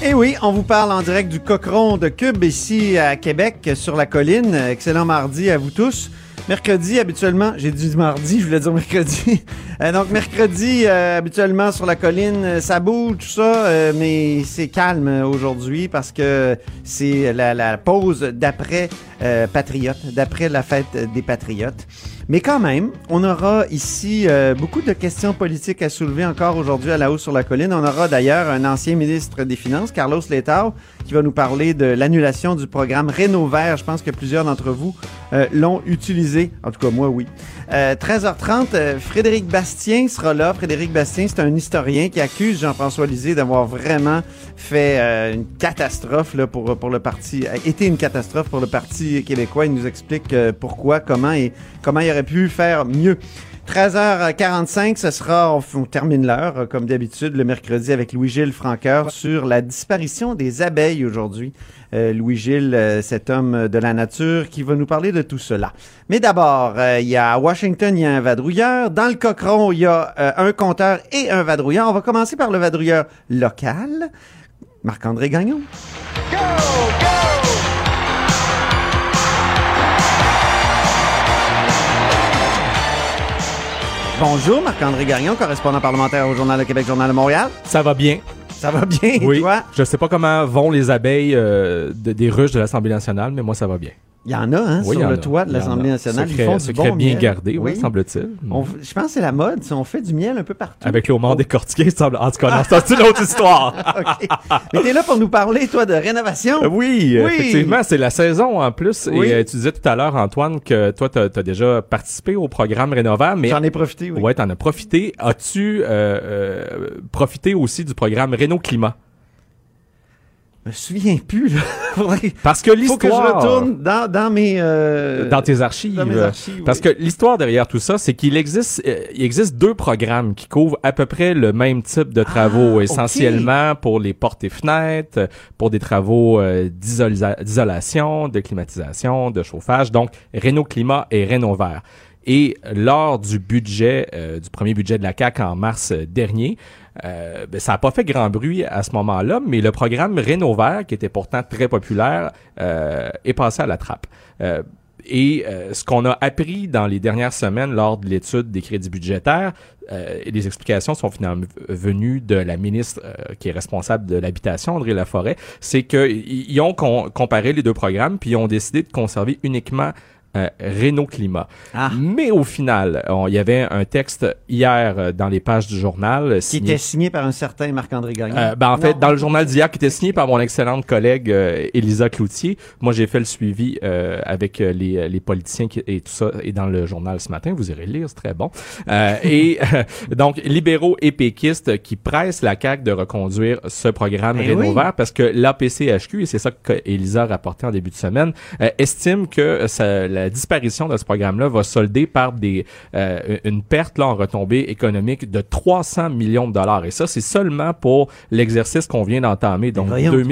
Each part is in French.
Eh oui, on vous parle en direct du Cochon de Cube ici à Québec sur la colline. Excellent mardi à vous tous. Mercredi, habituellement, j'ai dit mardi, je voulais dire mercredi. Euh, donc, mercredi, euh, habituellement, sur la colline, euh, ça bouge, tout ça, mais c'est calme aujourd'hui parce que c'est la, la, pause d'après Patriote, d'après la fête des Patriotes. Mais quand même, on aura ici beaucoup de questions politiques à soulever encore aujourd'hui à la hausse sur la colline. On aura d'ailleurs un ancien ministre des Finances, Carlos Letao, qui va nous parler de l'annulation du programme Rénover. Je pense que plusieurs d'entre vous l'ont utilisé. En tout cas, moi, oui. 13h30, Frédéric Bastien sera là. Frédéric Bastien, c'est un historien qui accuse Jean-François Lisée d'avoir vraiment fait euh, une catastrophe là, pour, pour le parti, a été une catastrophe pour le Parti québécois. Il nous explique euh, pourquoi, comment et comment il aurait pu faire mieux. 13h45, ce sera, on, termine l'heure, euh, comme d'habitude, le mercredi avec Louis-Gilles Franqueur sur la disparition des abeilles aujourd'hui. Euh, Louis-Gilles, euh, cet homme de la nature, qui va nous parler de tout cela. Mais d'abord, il y a à Washington, il y a un vadrouilleur. Dans le Cochron, il y a un compteur et un vadrouilleur. On va commencer par le vadrouilleur local. Marc-André Gagnon. Go, go! Bonjour, Marc-André Gagnon, correspondant parlementaire au Journal de Québec, Journal de Montréal. Ça va bien. Ça va bien, oui. toi? Je sais pas comment vont les abeilles euh, des ruches de l'Assemblée nationale, mais moi, ça va bien. Il y en a, hein, sur le toit de l'Assemblée nationale. Secret, ils font du bon bien miel. gardé, oui, semble-t-il. je pense que c'est la mode. On fait du miel un peu partout. Avec le homard décortiqué, semble. En tout cas, c'est une autre histoire. OK. Mais t'es là pour nous parler, toi, de rénovation? Oui, effectivement, c'est la saison en plus. Et euh, tu disais tout à l'heure, Antoine, que toi, tu as, déjà participé au programme Rénovaire. mais J'en ai profité, oui. Ouais, t'en as profité. As-tu euh, euh, profité aussi du programme Réno Climat? Je me souviens plus. Là. Parce que l'histoire. Faut que je retourne dans, dans mes. Euh... Dans tes archives. Dans mes archives Parce oui. que l'histoire derrière tout ça, c'est qu'il existe, euh, il existe deux programmes qui couvrent à peu près le même type de travaux, Ah, essentiellement pour les portes et fenêtres, pour des travaux euh, d'isola- d'isolation, de climatisation, de chauffage. Donc, Renault Climat et Renault Vert. Et lors du budget, euh, du premier budget de la CAQ en mars dernier, euh, ben, ça n'a pas fait grand bruit à ce moment-là, mais le programme Rénovert, qui était pourtant très populaire, euh, est passé à la trappe. Euh, et euh, ce qu'on a appris dans les dernières semaines lors de l'étude des crédits budgétaires, euh, et les explications sont finalement venues de la ministre qui est responsable de l'habitation, André Laforêt, c'est qu'ils ont com- comparé les deux programmes, puis ils ont décidé de conserver uniquement euh, Renault Climat. Ah. Mais au final, il y avait un texte hier euh, dans les pages du journal euh, Qui signé était signé par un certain Marc-André Gagnon. euh, ben, en fait, dans le journal d'hier, qui était signé par mon excellente collègue euh, Elisa Cloutier, moi j'ai fait le suivi euh, avec les, les politiciens qui- et tout ça, et dans le journal ce matin, vous irez lire, c'est très bon. Euh, et euh, donc, libéraux et péquistes qui pressent la CAQ de reconduire ce programme Ben Rénov oui. Vert parce que l'APCHQ, et c'est ça que Elisa a rapporté en début de semaine, estime que ça- la disparition de ce programme-là va solder par des euh, une perte là, en retombée économique de 300 millions de dollars. Et ça, c'est seulement pour l'exercice qu'on vient d'entamer, donc Voyons, 300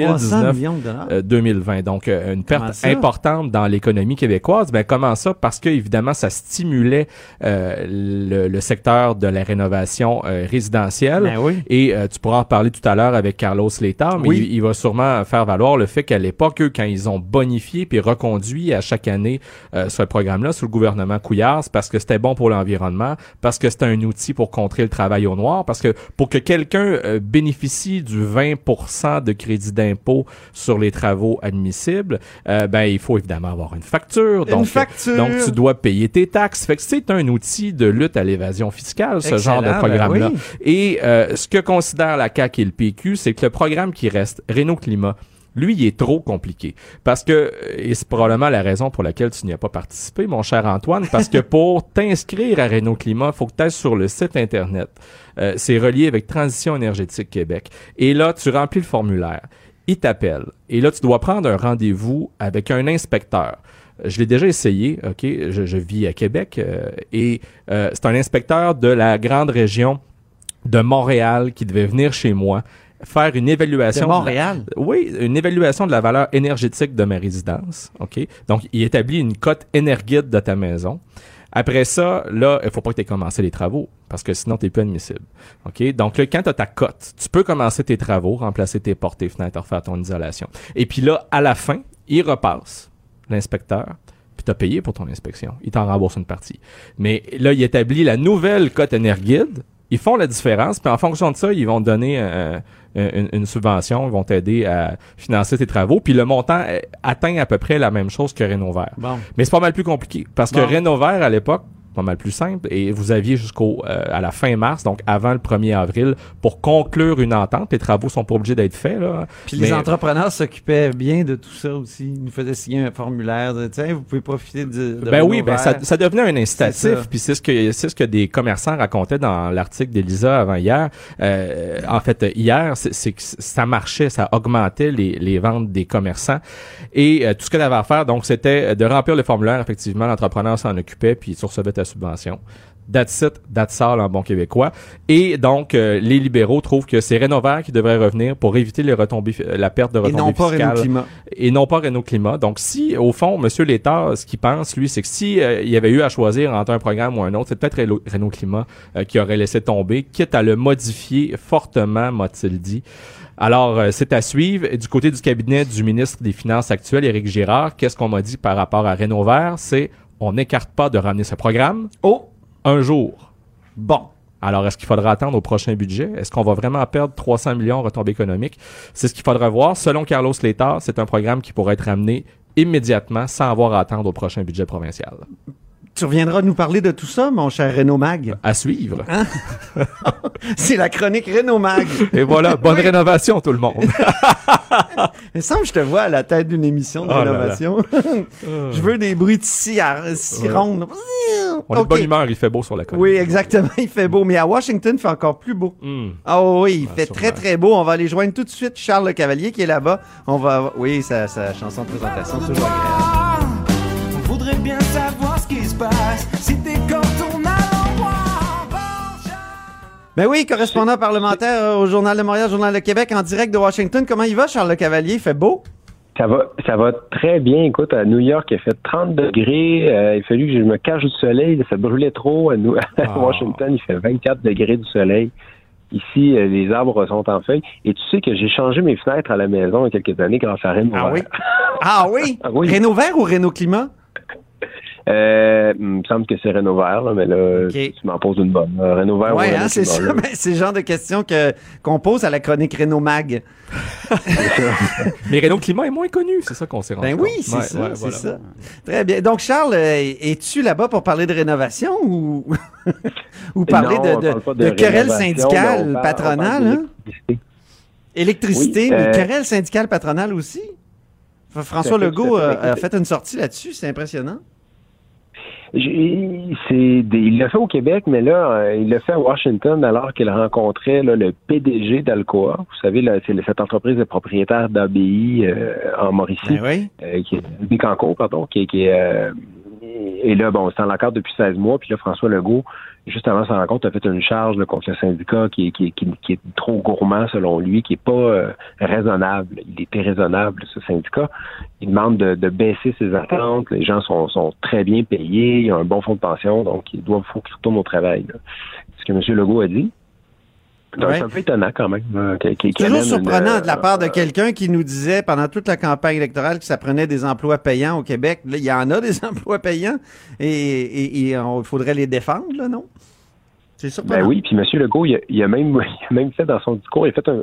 2019. millions de dollars? euh, 2020. Donc, euh, une perte importante dans l'économie québécoise. Ben, comment ça? Parce que, évidemment, ça stimulait euh, le, le secteur de la rénovation euh, résidentielle. Ben oui. Et euh, tu pourras en parler tout à l'heure avec Carlos Létard, mais Oui. il, il va sûrement faire valoir le fait qu'à l'époque, eux, quand ils ont bonifié puis reconduit à chaque année euh, ce programme-là sous le gouvernement Couillard, parce que c'était bon pour l'environnement, parce que c'était un outil pour contrer le travail au noir, parce que pour que quelqu'un euh, bénéficie du 20% de crédit d'impôt sur les travaux admissibles, euh, ben il faut évidemment avoir une facture. Une donc, facture. donc tu dois payer tes taxes. Fait que c'est un outil de lutte à l'évasion fiscale, ce genre de ben programme-là. oui. Et euh, ce que considère la CAQ et le PQ, c'est que le programme qui reste, Renault Climat, lui, il est trop compliqué. Parce que, et c'est probablement la raison pour laquelle tu n'y as pas participé, mon cher Antoine, parce que pour t'inscrire à Renault Climat, il faut que tu ailles sur le site Internet. Euh, c'est relié avec Transition énergétique Québec. Et là, tu remplis le formulaire. il t'appelle. Et là, tu dois prendre un rendez-vous avec un inspecteur. Je l'ai déjà essayé, OK? Je, je vis à Québec euh, et euh, c'est un inspecteur de la grande région de Montréal qui devait venir chez moi faire une évaluation. De Montréal? la- oui, une évaluation de la valeur énergétique de ma résidence. OK? Donc, il établit une cote énergide de ta maison. Après ça, là, il faut pas que tu aies commencé les travaux parce que sinon, tu n'es plus admissible. OK? Donc, là, quand tu as ta cote, tu peux commencer tes travaux, remplacer tes portes, tes fenêtres, refaire ton isolation. Et puis là, à la fin, il repasse, l'inspecteur, puis tu as payé pour ton inspection. Il t'en rembourse une partie. Mais là, il établit la nouvelle cote énergide. Ils font la différence, puis en fonction de ça, ils vont donner euh, une, une subvention, ils vont t'aider à financer tes travaux, puis le montant euh, atteint à peu près la même chose que Rénovaire. Bon. Mais c'est pas mal plus compliqué parce que. Rénovaire à l'époque pas mal plus simple et vous aviez jusqu'au euh, à la fin mars donc avant le 1er avril pour conclure une entente les travaux sont pas obligés d'être faits là Puis les entrepreneurs s'occupaient bien de tout ça aussi. Ils nous faisaient signer un formulaire de tiens, vous pouvez profiter de. de ben oui, ben ça, ça devenait un incitatif. Puis c'est ce que c'est ce que des commerçants racontaient dans l'article d'Elisa avant hier. Euh, en fait, hier, c'est que ça marchait, ça augmentait les, les ventes des commerçants. Et euh, tout ce que tu avais à faire, donc, c'était de remplir le formulaire. Effectivement, l'entrepreneur s'en occupait, puis tu recevais ta subvention. That's it, that's all en bon québécois. Et donc, euh, les libéraux trouvent que c'est Rénovaire qui devrait revenir pour éviter les retombées, fi- la perte de Et retombées non pas Renault Climat. et non pas Renault Climat. Donc, si, au fond, Monsieur l'État, ce qu'il pense, lui, c'est que si euh, il y avait eu à choisir entre un programme ou un autre, c'est peut-être Renault, Climat euh, qui aurait laissé tomber, quitte à le modifier fortement, m'a-t-il dit. Alors, euh, c'est à suivre. Et du côté du cabinet du ministre des Finances actuel, Éric Girard, qu'est-ce qu'on m'a dit par rapport à Renault Vert? C'est, on n'écarte pas de ramener ce programme Oh, un jour. bon. Alors, est-ce qu'il faudra attendre au prochain budget? Est-ce qu'on va vraiment perdre 300 millions en retombées économiques? C'est ce qu'il faudra voir. Selon Carlos Létard, c'est un programme qui pourrait être ramené immédiatement sans avoir à attendre au prochain budget provincial. Tu reviendras nous parler de tout ça, mon cher Renault Mag. À suivre. Hein? C'est la chronique Renault Mag. Et voilà, bonne rénovation tout le monde. Il me semble que je te vois à la tête d'une émission de Oh là là. rénovation. je veux des bruits de ronde. On est de bonne humeur, il fait beau sur la colline. Oui, exactement. Il fait beau. Mais à Washington, il fait encore plus beau. Hmm. Ah oui, il Ah, fait sûrement. très très beau. On va aller joindre tout de suite Charles Le Cavalier qui est là-bas. On va, oui, sa, sa chanson de présentation, toujours agréable. Passe si t'es quand on a l'endroit. Ben oui, correspondant parlementaire euh, au Journal de Montréal, Journal de Québec, en direct de Washington. Comment il va, Charles Le Cavalier? Il fait beau? Ça va, ça va très bien. Écoute, à New York, il a fait 30 degrés. Euh, il a fallu que je me cache du soleil. Ça brûlait trop. À, New- Ah. Washington, il fait 24 degrés du soleil. Ici, euh, les arbres sont en feuilles. Et tu sais que j'ai changé mes fenêtres à la maison il y a quelques années grâce à Renault. Ah oui? Ah oui? Ah oui. Renault Vert ou Renault Climat? Euh, il me semble que c'est Vert, là, mais là, tu m'en poses une bonne. Euh, Renault Vert ou Ouais, hein, c'est ça. Ben, c'est le genre de questions que, qu'on pose à la chronique Renault Mag. Mais Renault Climat est moins connu, c'est ça qu'on s'est rendu Ben oui, c'est Ouais, ça, ouais, c'est voilà. ça. Très bien. Donc, Charles, euh, es-tu là-bas pour parler de rénovation ou, ou parler Non, de, parle- patronales? on hein? parle d'électricité. Électricité, Oui, mais euh, querelles syndicales patronales aussi? François Legault euh, a fait une sortie là-dessus, c'est impressionnant. C'est des- il l'a fait au Québec, mais là, euh, il l'a fait à Washington alors qu'il rencontrait là, le PDG d'Alcoa. Vous savez, là, c'est cette entreprise de propriétaire d'ABI euh, en Mauricie, Ben oui. euh, qui est pardon, qui, qui est euh, et là, bon, c'est en l'accord depuis 16 mois, puis là, François Legault, juste avant sa rencontre, a fait une charge là, contre le syndicat qui est, trop gourmand selon lui, qui est pas euh, raisonnable. Il était raisonnable, ce syndicat. Il demande de, baisser ses attentes. Les gens sont, très bien payés, il y a un bon fonds de pension, donc il doit faut qu'ils retournent au travail. là. C'est ce que M. Legault a dit. Donc, Ouais. C'est un peu étonnant quand même. là, qu'il- qu'il- qu'il Toujours surprenant une, de la part de euh, quelqu'un qui nous disait pendant toute la campagne électorale que ça prenait des emplois payants au Québec. Là, il y en a des emplois payants et, il faudrait les défendre, là, non? C'est surprenant. Ben oui, puis M. Legault, il a, il a même, il a même fait dans son discours, il a fait un,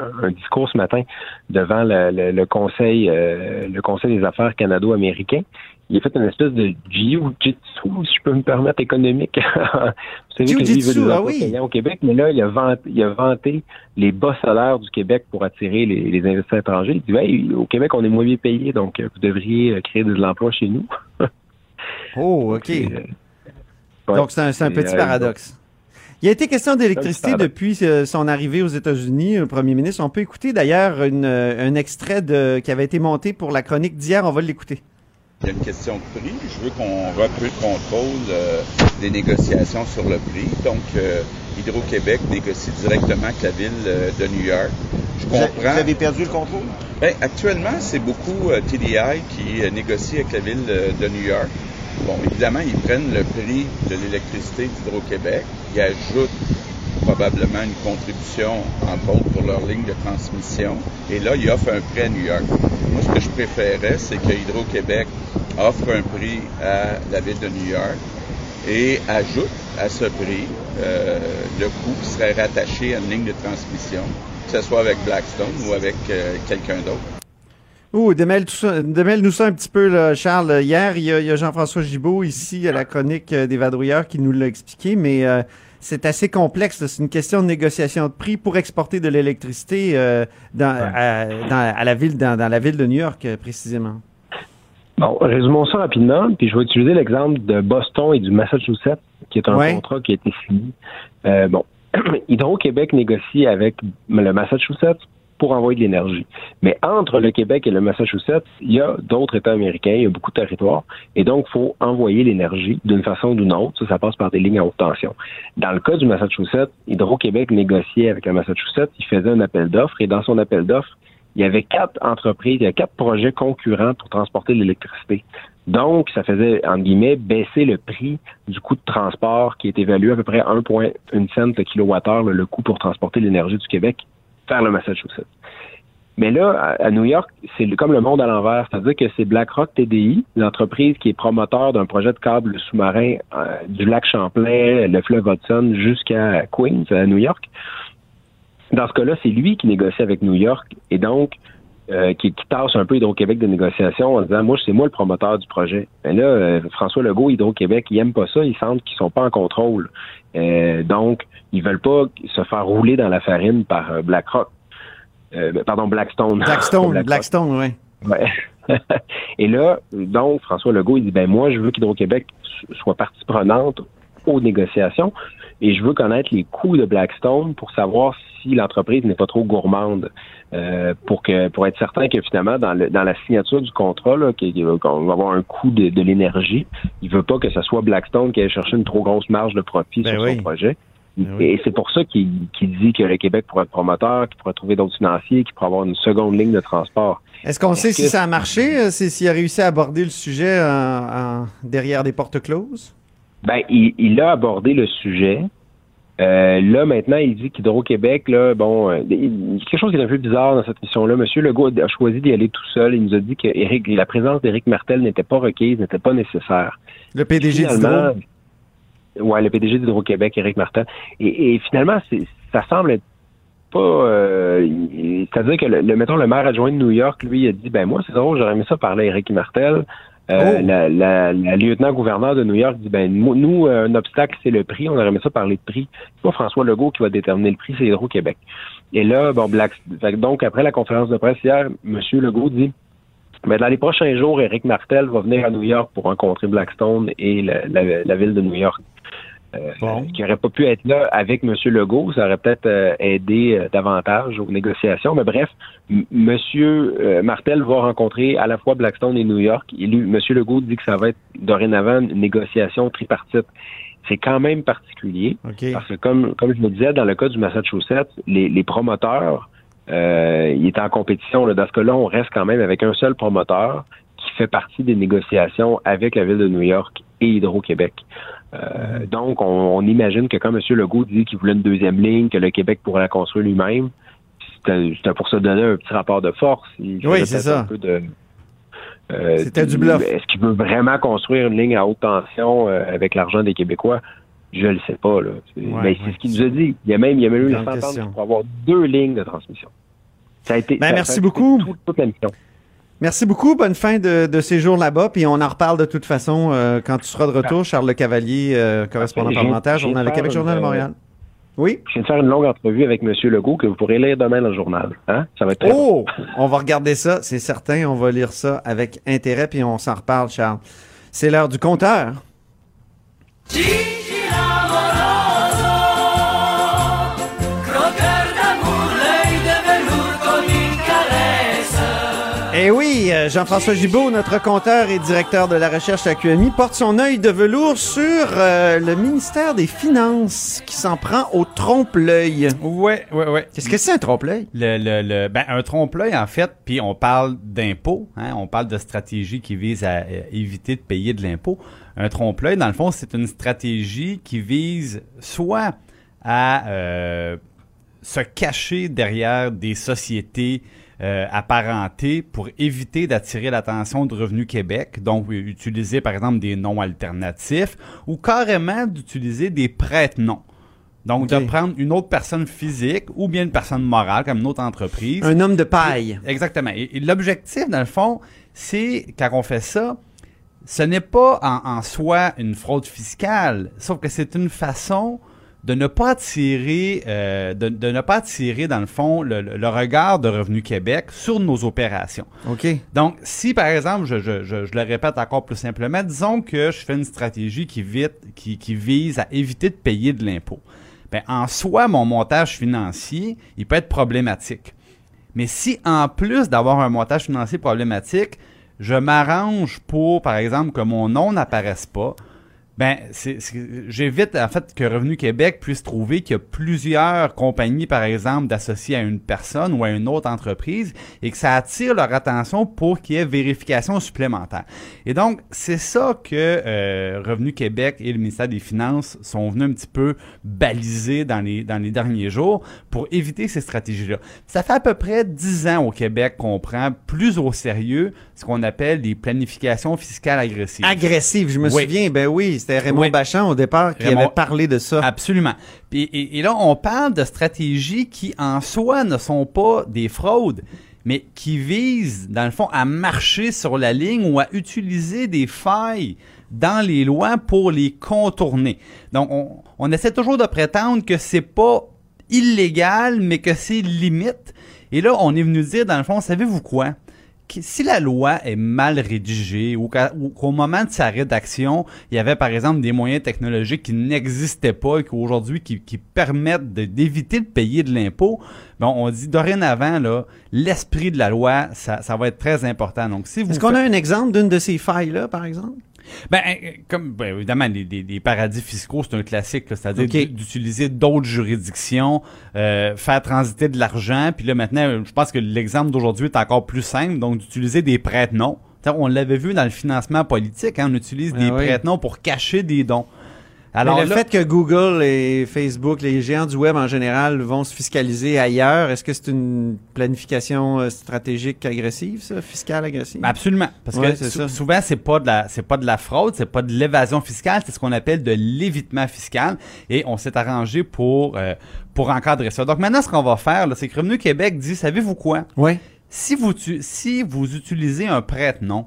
un- un discours ce matin devant le, le- le conseil, euh, le conseil des affaires canado-américain. Il a fait une espèce de jiu-jitsu, si je peux me permettre, économique. Vous savez Jiu-jitsu, ah oui. au Québec, mais là, il a, vanté, il a vanté les bas salaires du Québec pour attirer les, les investisseurs étrangers. Il dit, hey, au Québec, on est moins bien payé, donc euh, vous devriez euh, créer de l'emploi chez nous. Oh, OK. Et, euh. Donc, c'est un, c'est un Et, petit euh, paradoxe. Il a été question d'électricité depuis son arrivée aux États-Unis, le premier ministre. On peut écouter d'ailleurs une, un extrait de, qui avait été monté pour la chronique d'hier. On va l'écouter. Il y a une question de prix. Je veux qu'on reprenne le contrôle euh, des négociations sur le prix. Donc, euh, Hydro-Québec négocie directement avec la ville euh, de New York. Je comprends. vous avez perdu le contrôle? Ben, actuellement, c'est beaucoup TDI qui négocie avec la ville de New York. Bon, évidemment, ils prennent le prix de l'électricité d'Hydro-Québec. Ils ajoutent probablement une contribution, entre autres, pour leur ligne de transmission. Et là, ils offrent un prix à New York. Moi, ce que je préférais, c'est que Hydro-Québec offre un prix à la ville de New York et ajoute à ce prix euh, le coût qui serait rattaché à une ligne de transmission, que ce soit avec Blackstone ou avec euh, quelqu'un d'autre. Ouh, démêle tout ça- démêle-nous ça un petit peu, là, Charles. Hier, il y a, Jean-François Gibault ici à la chronique euh, des vadrouilleurs qui nous l'a expliqué, mais c'est assez complexe. C'est une question de négociation de prix pour exporter de l'électricité euh, dans, à, dans- à la ville, dans, dans la ville de New York, euh, précisément. Bon, résumons ça rapidement, puis je vais utiliser l'exemple de Boston et du Massachusetts, qui est un Ouais. contrat qui a été signé. Euh, bon, Hydro-Québec négocie avec le Massachusetts pour envoyer de l'énergie. Mais entre le Québec et le Massachusetts, il y a d'autres États américains, il y a beaucoup de territoires, et donc il faut envoyer l'énergie d'une façon ou d'une autre. Ça, ça passe par des lignes à haute tension. Dans le cas du Massachusetts, Hydro-Québec négociait avec le Massachusetts, il faisait un appel d'offres, et dans son appel d'offres, il y avait quatre entreprises, il y a quatre projets concurrents pour transporter l'électricité. Donc, ça faisait, entre guillemets, baisser le prix du coût de transport qui est évalué à peu près 1,1 cent le kilowattheure, le coût pour transporter l'énergie du Québec vers le Massachusetts. Mais là, à, New York, c'est comme le monde à l'envers. C'est-à-dire que c'est BlackRock TDI, l'entreprise qui est promoteur d'un projet de câble sous-marin euh, du lac Champlain, le fleuve Hudson, jusqu'à Queens, à New York. Dans ce cas-là, c'est lui qui négocie avec New York et donc euh, qui, qui tasse un peu Hydro-Québec de négociation en disant moi c'est moi le promoteur du projet. Mais là, euh, François Legault, Hydro-Québec, ils aiment pas ça, ils sentent qu'ils sont pas en contrôle. Euh, donc, ils veulent pas se faire rouler dans la farine par euh, BlackRock. Euh, pardon, Blackstone. Blackstone, Blackrock. Blackstone, oui. Ouais. Et là, donc, François Legault, il dit, ben moi, je veux qu'Hydro-Québec so- soit partie prenante aux négociations et je veux connaître les coûts de Blackstone pour savoir si l'entreprise n'est pas trop gourmande euh, pour que pour être certain que finalement dans, le, dans la signature du contrat là, qu'on va avoir un coût de, de l'énergie, il veut pas que ce soit Blackstone qui aille chercher une trop grosse marge de profit Ben sur oui. son projet. Ben oui. Et c'est pour ça qu'il dit que le Québec pourrait être promoteur, qu'il pourrait trouver d'autres financiers, qu'il pourrait avoir une seconde ligne de transport. Est-ce qu'on sait si ça a marché, euh, si- s'il a réussi à aborder le sujet en- derrière des portes closes? Ben, il, il a abordé le sujet. Euh, là, maintenant, il dit qu'Hydro-Québec, là, bon, euh, il il y a quelque chose qui est un peu bizarre dans cette mission-là. Monsieur Legault a choisi d'y aller tout seul. Il nous a dit que Éric- la présence d'Éric Martel n'était pas requise, n'était pas nécessaire. Le PDG d'Hydro? Ouais, le PDG d'Hydro-Québec, Éric Martin. Et, et finalement, ça semble être pas. euh, c'est-à-dire que le, le- mettons le maire adjoint de New York, lui, il a dit ben moi, c'est drôle, j'aurais aimé ça parler à Éric Martel. Euh, Oh. la, la, la lieutenant-gouverneur de New York dit ben nous, euh, un obstacle, c'est le prix. On aurait aimé ça parler de prix. C'est pas François Legault qui va déterminer le prix, c'est Hydro-Québec. Et là, bon, Black, donc après la conférence de presse hier, M. Legault dit mais dans les prochains jours, Éric Martel va venir à New York pour rencontrer Blackstone et la, la- la ville de New York. Euh, Bon. qui aurait pas pu être là avec M. Legault, ça aurait peut-être euh, aidé euh, davantage aux négociations. Mais bref, M. Martel va rencontrer à la fois Blackstone et New York. M. Legault dit que ça va être dorénavant une négociation tripartite. C'est quand même particulier. Parce que comme, comme je me disais, dans le cas du Massachusetts, les, les promoteurs, ils étaient en compétition. Là. Dans ce cas-là, on reste quand même avec un seul promoteur qui fait partie des négociations avec la ville de New York et Hydro-Québec. Euh, donc, on, on imagine que quand M. Legault dit qu'il voulait une deuxième ligne, que le Québec pourrait la construire lui-même, c'était pour se donner un petit rapport de force. Il Oui, c'est ça. euh, C'était du bluff. Est-ce qu'il veut vraiment construire une ligne à haute tension euh, avec l'argent des Québécois? Je ne le sais pas. Là. C'est- Ouais, mais ouais. c'est ce qu'il nous a dit. Il y a même, il y a même eu une question. pour avoir deux lignes de transmission. Ça a été, Ben, ça- merci a beaucoup. tout- toute la mission. Merci beaucoup. Bonne fin de, de séjour là-bas. Puis on en reparle de toute façon euh, quand tu seras de retour. Charles Le Cavalier, euh, correspondant parlementaire, Journal de Québec, Journal de une- Montréal. Oui? Je viens de faire une longue entrevue avec M. Legault que vous pourrez lire demain dans le journal. Hein? Ça va être très bon. Oh! On va regarder ça, c'est certain. On va lire ça avec intérêt, puis on s'en reparle, Charles. C'est l'heure du compteur. Eh oui, euh, Jean-François Gibault, notre compteur et directeur de la recherche à QMI, porte son œil de velours sur euh, le ministère des Finances qui s'en prend au trompe-l'œil. Ouais, ouais, ouais. Qu'est-ce que c'est un trompe-l'œil? Le, le, le- ben, un trompe-l'œil, en fait, puis on parle d'impôt, hein, on parle de stratégie qui vise à euh, éviter de payer de l'impôt. Un trompe-l'œil, dans le fond, c'est une stratégie qui vise soit à euh, se cacher derrière des sociétés euh, apparentées pour éviter d'attirer l'attention de Revenu Québec, donc euh, utiliser par exemple des noms alternatifs ou carrément d'utiliser des prête-noms. Donc, de prendre une autre personne physique ou bien une personne morale, comme une autre entreprise. Un homme de paille. Exactement. Et, et l'objectif, dans le fond, c'est, quand on fait ça, ce n'est pas en, en soi une fraude fiscale, sauf que c'est une façon de ne pas attirer, euh, de, de ne pas attirer, dans le fond, le, le regard de Revenu Québec sur nos opérations. OK. Donc, si par exemple, je, je, je, je le répète encore plus simplement, disons que je fais une stratégie qui, vite, qui, qui vise à éviter de payer de l'impôt. Ben, en soi, mon montage financier, il peut être problématique. Mais si en plus d'avoir un montage financier problématique, je m'arrange pour, par exemple, que mon nom n'apparaisse pas, ben, j'évite en fait que Revenu Québec puisse trouver qu'il y a plusieurs compagnies, par exemple, d'associer à une personne ou à une autre entreprise et que ça attire leur attention pour qu'il y ait vérification supplémentaire. Et donc, c'est ça que euh, Revenu Québec et le ministère des Finances sont venus un petit peu baliser dans les, dans les derniers jours pour éviter ces stratégies-là. Ça fait à peu près dix ans au Québec qu'on prend plus au sérieux ce qu'on appelle des planifications fiscales agressives. Agressif, je me Oui. souviens. Ben oui, c'était Raymond Oui. Bachand au départ qui Raymond- avait parlé de ça. Absolument. Et là, on parle de stratégies qui, en soi, ne sont pas des fraudes, mais qui visent, dans le fond, à marcher sur la ligne ou à utiliser des failles dans les lois pour les contourner. Donc, on, on essaie toujours de prétendre que c'est pas illégal, mais que c'est limite. Et là, on est venu dire, dans le fond, savez-vous quoi? Si la loi est mal rédigée ou qu'au moment de sa rédaction, il y avait par exemple des moyens technologiques qui n'existaient pas et qu'aujourd'hui qui, qui permettent d'éviter de payer de l'impôt, ben on dit dorénavant là, l'esprit de la loi, ça, ça va être très important. Donc si vous Est-ce qu'on a un exemple d'une de ces failles-là, par exemple? Ben, euh, comme ben, évidemment, les, les- les paradis fiscaux, c'est un classique, c'est-à-dire d'utiliser d'autres juridictions, euh, faire transiter de l'argent, puis là maintenant, euh, je pense que l'exemple d'aujourd'hui est encore plus simple, donc d'utiliser des prête-noms. T'sais, On l'avait vu dans le financement politique, hein, on utilise Ah des oui. prête-noms pour cacher des dons. Alors, le là- fait que Google et Facebook, les géants du web en général, vont se fiscaliser ailleurs, est-ce que c'est une planification euh, stratégique agressive, ça, fiscale agressive? Ben, Absolument, parce Ouais, que sou- souvent c'est pas de la c'est pas de la fraude, c'est pas de l'évasion fiscale, c'est ce qu'on appelle de l'évitement fiscal et on s'est arrangé pour euh, pour encadrer ça. Donc maintenant ce qu'on va faire c'est que Revenu Québec dit savez-vous quoi? Ouais. Si vous tu- si vous utilisez un prête-nom,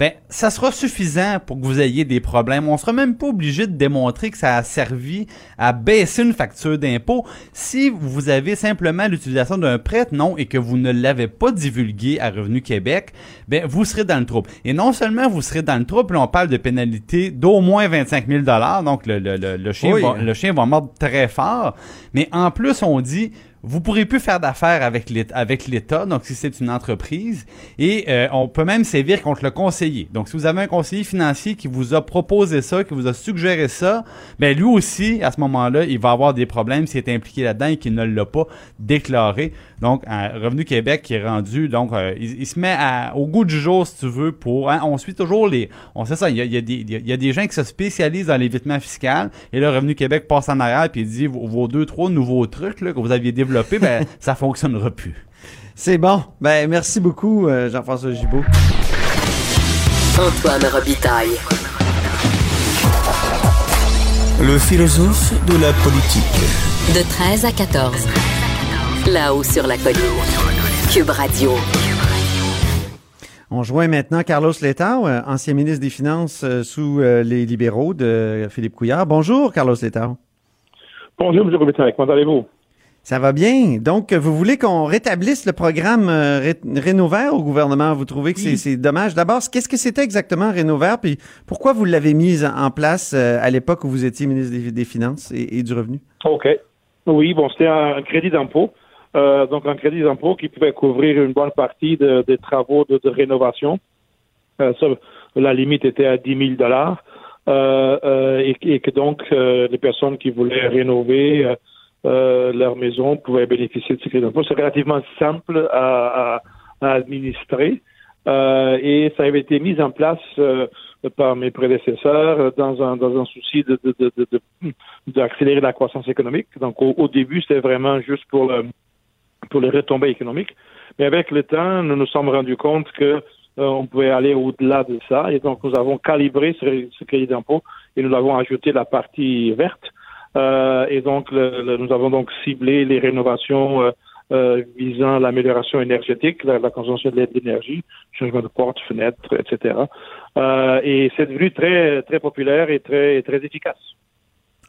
ben ça sera suffisant pour que vous ayez des problèmes. On sera même pas obligé de démontrer que ça a servi à baisser une facture d'impôt si vous avez simplement l'utilisation d'un prête-nom et que vous ne l'avez pas divulgué à Revenu Québec, ben vous serez dans le trouble. Et non seulement vous serez dans le trouble, là, on parle de pénalité d'au moins 25 000 donc le, le, le, le chien Oui. va, le chien va mordre très fort. Mais en plus, on dit vous pourrez plus faire d'affaires avec l'État, donc si c'est une entreprise, et euh, on peut même sévir contre le conseiller. Donc si vous avez un conseiller financier qui vous a proposé ça, qui vous a suggéré ça, ben lui aussi, à ce moment-là, il va avoir des problèmes s'il est impliqué là-dedans et qu'il ne l'a pas déclaré. Donc un Revenu Québec qui est rendu, donc euh, il, il se met à- au goût du jour, si tu veux, pour... hein, on suit toujours les... On sait ça, il y a, il y a des, il y a des gens qui se spécialisent dans l'évitement fiscal, et là, Revenu Québec passe en arrière puis il dit vos, vos deux, trois nouveaux trucs là, que vous aviez développés, ben ça fonctionnera plus. C'est bon. Ben, merci beaucoup, euh, Jean-François Gibault. Antoine Robitaille. Le philosophe de la politique. De 13 à 14. Là-haut sur la colline. Cube Radio. On joint maintenant Carlos Letao, euh, ancien ministre des Finances euh, sous euh, les libéraux de Philippe Couillard. Bonjour, Carlos Letao. Bonjour, M. Robitaille. Comment allez-vous? Ça va bien. Donc, vous voulez qu'on rétablisse le programme Ré- Rénovert au gouvernement? Vous trouvez que c'est- dommage? D'abord, qu'est-ce que c'était exactement Rénovert? Puis pourquoi vous l'avez mis en place à l'époque où vous étiez ministre des, des Finances et, et du Revenu? OK. Oui, bon, c'était un crédit d'impôt euh, donc un crédit d'impôt qui pouvait couvrir une bonne partie de- des travaux de, rénovation. Euh, la limite était à 10 000 dollars. Euh, et, et que donc les personnes qui voulaient rénover leur maison pouvaient bénéficier de ce crédit d'impôt. C'est relativement simple à, à- administrer et ça avait été mis en place par mes prédécesseurs dans un dans un souci de- d'accélérer la croissance économique. Donc au, au début c'était vraiment juste pour le pour les retombées économiques, mais avec le temps nous nous sommes rendus compte que euh, on pouvait aller au-delà de ça et donc nous avons calibré ce, ce crédit d'impôt et nous avons ajouté la partie verte euh, et donc le- le- nous avons donc ciblé les rénovations euh, euh, visant l'amélioration énergétique, la, la consommation d'énergie, changement de portes, fenêtres, etc. Euh, et c'est devenu très très populaire et très très efficace.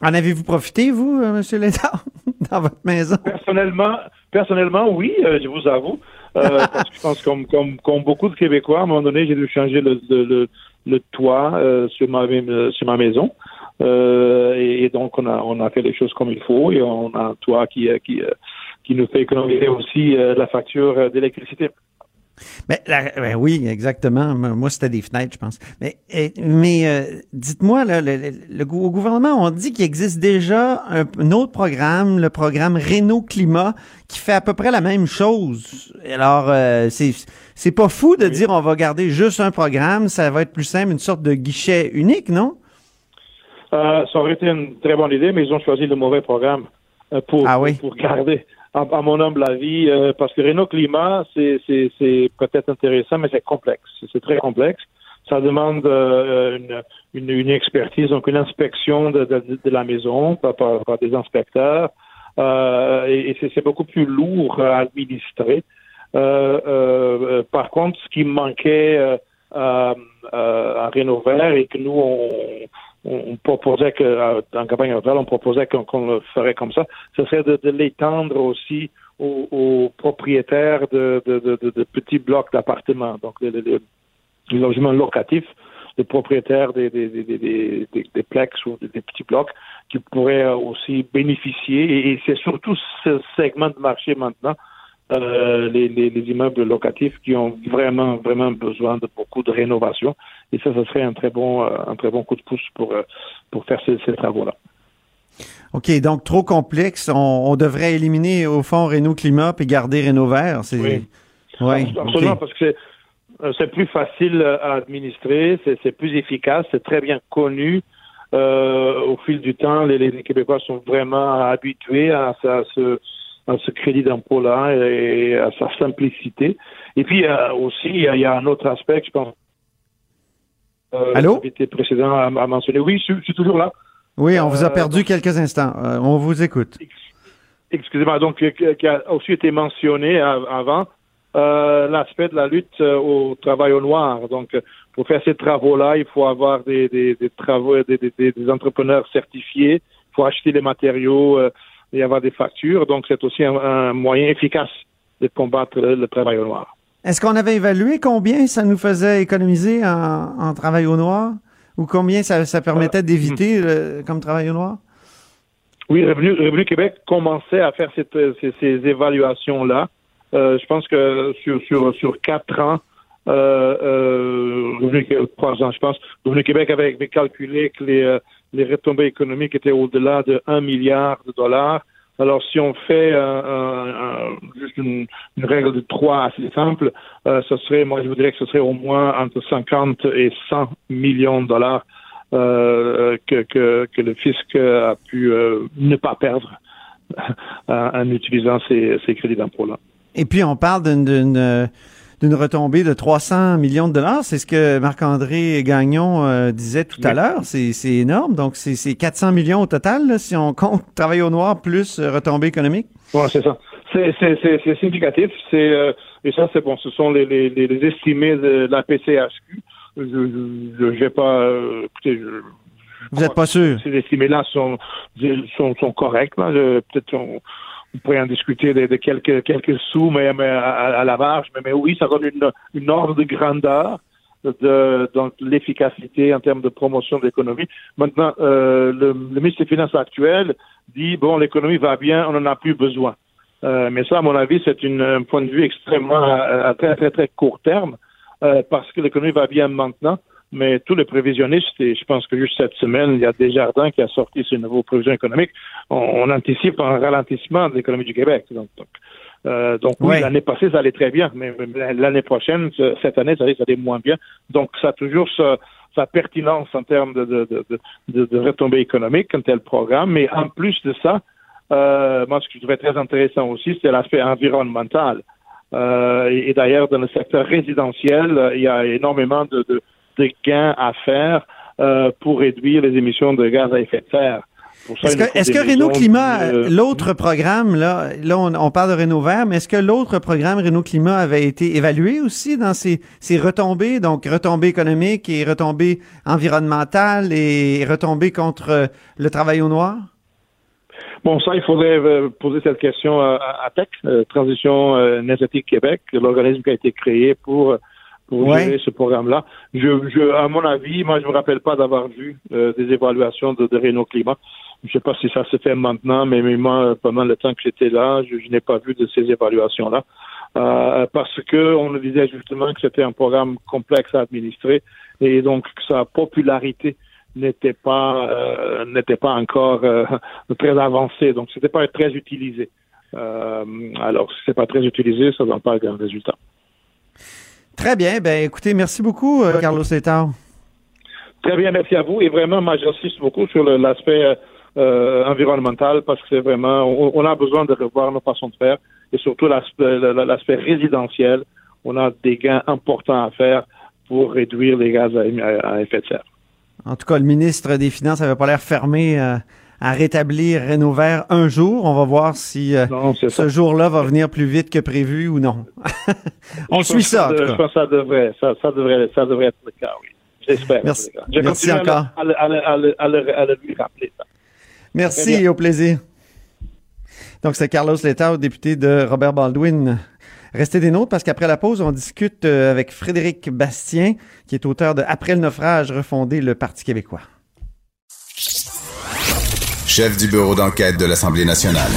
En avez-vous profité, vous, euh, M. Létard, dans votre maison? Personnellement, personnellement, oui, euh, je vous avoue, euh, parce que je pense comme comme comme beaucoup de Québécois, à un moment donné, j'ai dû changer le le, le, le toit sur ma sur ma maison. Et, et donc on a on a fait les choses comme il faut et on a un toit qui qui qui nous fait économiser aussi la facture d'électricité. Ben, la- ben oui, exactement. Moi, c'était des fenêtres, je pense. Mais, eh, mais euh, dites-moi, le, le- le gou- au gouvernement, on dit qu'il existe déjà un, un autre programme, le programme Renault Climat, qui fait à peu près la même chose. Alors, euh, c'est c'est pas fou de dire on va garder juste un programme, ça va être plus simple, une sorte de guichet unique, non? Euh, ça aurait été une très bonne idée, mais ils ont choisi le mauvais programme euh, pour, Ah oui? pour garder, à, à mon humble avis, euh, parce que Renault Climat, c'est peut-être intéressant, mais c'est complexe. C'est très complexe. Ça demande euh, une, une, une expertise, donc une inspection de, de, de la maison par, par, des inspecteurs. Euh, et c'est beaucoup plus lourd à administrer. Euh, euh, par contre, ce qui manquait euh, à, à Rénovaire et que nous, on, on proposait que, euh, en campagne électorale, on proposait qu'on le ferait comme ça, ce serait de, l'étendre aussi aux, propriétaires de, petits blocs d'appartements, donc les, logements locatifs, les propriétaires des, des, des, plex ou des, petits blocs qui pourraient aussi bénéficier. Et c'est surtout ce segment de marché maintenant, euh, les, les, les immeubles locatifs qui ont vraiment, vraiment besoin de beaucoup de rénovation. Et ça, ce serait un très bon, euh, un très bon coup de pouce pour, euh, pour faire ces, ces travaux-là. OK, donc trop complexe. On, on devrait éliminer, au fond, Renault Climat puis garder Renault Vert. C'est... Oui. Ouais, Absolument, parce que c'est, c'est plus facile à administrer, c'est, c'est plus efficace, c'est très bien connu. Euh, au fil du temps, les, les Québécois sont vraiment habitués à, à ce, à ce crédit d'impôt-là et à sa simplicité. Et puis euh, aussi, il y, a, il y a un autre aspect, je pense. Euh, Allô? Précédent a, a mentionné. Oui, je, je suis toujours là. Oui, on vous a Euh, perdu quelques instants. Euh, on vous écoute. excusez-moi, donc qui, a aussi été mentionné avant, euh, l'aspect de la lutte euh, au travail au noir. Donc, euh, pour faire ces travaux-là, il faut avoir des, des, des travaux, des, des, des- des entrepreneurs certifiés. Il faut acheter les matériaux euh, et avoir des factures. Donc, c'est aussi un, un moyen efficace de combattre le, le travail au noir. Est-ce qu'on avait évalué combien ça nous faisait économiser en, en travail au noir? Ou combien ça, ça permettait d'éviter comme travail au noir? Oui, Revenu, Revenu Québec commençait à faire cette- ces, ces évaluations-là. Euh, je pense que sur, sur, sur quatre ans, euh, euh, Revenu Québec- trois ans, je pense, Revenu Québec avait, avait calculé que les, euh, les retombées économiques étaient au-delà de 1 milliard de dollars. Alors, si on fait euh, juste une, règle de trois assez simple, euh, ce serait, moi, je vous dirais que ce serait au moins entre 50 et 100 millions de dollars euh, que, le fisc a pu ne pas perdre en, en utilisant ces, ces crédits d'impôt-là. Et puis, on parle d'une, d'une, retombée de 300 millions de dollars. C'est ce que Marc-André Gagnon euh, disait tout à Oui. l'heure. C'est, énorme. Donc, c'est, c'est 400 millions au total, là, si on compte travail au noir plus euh, retombée économique. Ouais, c'est ça. C'est, significatif. C'est, euh, et ça, c'est bon. Ce sont les, les, les, les estimés de la PCHQ. Je je, je vais pas. euh, écoutez, je, Vous n'êtes pas sûr? ces estimés-là sont, sont, sont corrects. Peut-être on, on pourrait en discuter de, quelques, quelques sous, mais, à, la marge. Mais, oui, ça donne une, une ordre de grandeur de donc l'efficacité en termes de promotion de l'économie. Maintenant, euh, le, le ministre des Finances actuel dit bon, l'économie va bien, on n'en a plus besoin. Euh, mais ça, à mon avis, c'est un point de vue extrêmement à, à très, très, très court terme, euh, parce que l'économie va bien maintenant. Mais tous les prévisionnistes, et je pense que juste cette semaine, il y a Desjardins qui a sorti ses nouveaux prévisions économiques, on, on anticipe un ralentissement de l'économie du Québec. Donc, donc, euh, donc oui, l'année passée, ça allait très bien, mais, mais l'année prochaine, ce- cette année, ça risque d'aller moins bien. Donc, ça a toujours sa, sa pertinence en termes de, de, de, de, retombées économiques, un tel programme. Mais en plus de ça, euh, moi, ce que je trouvais très intéressant aussi, c'est l'aspect environnemental. Euh, et et d'ailleurs, dans le secteur résidentiel, il y a énormément de, de, de gains à faire euh, pour réduire les émissions de gaz à effet de serre. Est-ce que, Renault Climat, euh, l'autre programme, là, là on, on parle de Renault Vert, mais est-ce que l'autre programme Renault Climat avait été évalué aussi dans ses, ses retombées, donc retombées économiques et retombées environnementales et retombées contre euh, le travail au noir? Bon, ça, il faudrait euh, poser cette question à, à TEC, euh, Transition énergétique Québec, l'organisme qui a été créé pour, pour Ouais. gérer ce programme-là. Je, je, à mon avis, moi, je me rappelle pas d'avoir vu euh, des évaluations de, de Renault Climat. Je sais pas si ça se fait maintenant, mais, moi, pendant le temps que j'étais là, je, je n'ai pas vu de ces évaluations-là. Euh, parce que on nous disait justement que c'était un programme complexe à administrer et donc que sa popularité n'était pas euh, n'était pas encore euh, très avancée, donc c'était pas très utilisé. Euh, alors, si c'est pas très utilisé, ça donne pas un grand résultat. Très bien. Ben, écoutez, merci beaucoup, euh, Carlos Letao. Très bien, merci à vous. Et vraiment, moi, j'insiste beaucoup sur l'aspect euh, environnemental parce que c'est vraiment, on, on a besoin de revoir nos façons de faire et surtout l'aspect résidentiel. On a des gains importants à faire pour réduire les gaz à, à effet de serre. En tout cas, le ministre des Finances n'avait pas l'air fermé euh, à rétablir Renault Vert un jour. On va voir si euh, Non, ce jour-là va venir plus vite que prévu ou non. On suit ça, Je pense que ça devrait, ça, ça devrait, ça devrait être le cas, oui. J'espère. Merci. Je Merci encore. À, le- à, le- à, le- à, le- à le lui rappeler. ça. Merci, bien. au plaisir. Donc, c'est Carlos Letao, député de Robert Baldwin. Restez des nôtres parce qu'après la pause, on discute euh, avec Frédéric Bastien, qui est auteur de Après le naufrage, refonder le Parti québécois. Chef du bureau d'enquête de l'Assemblée nationale.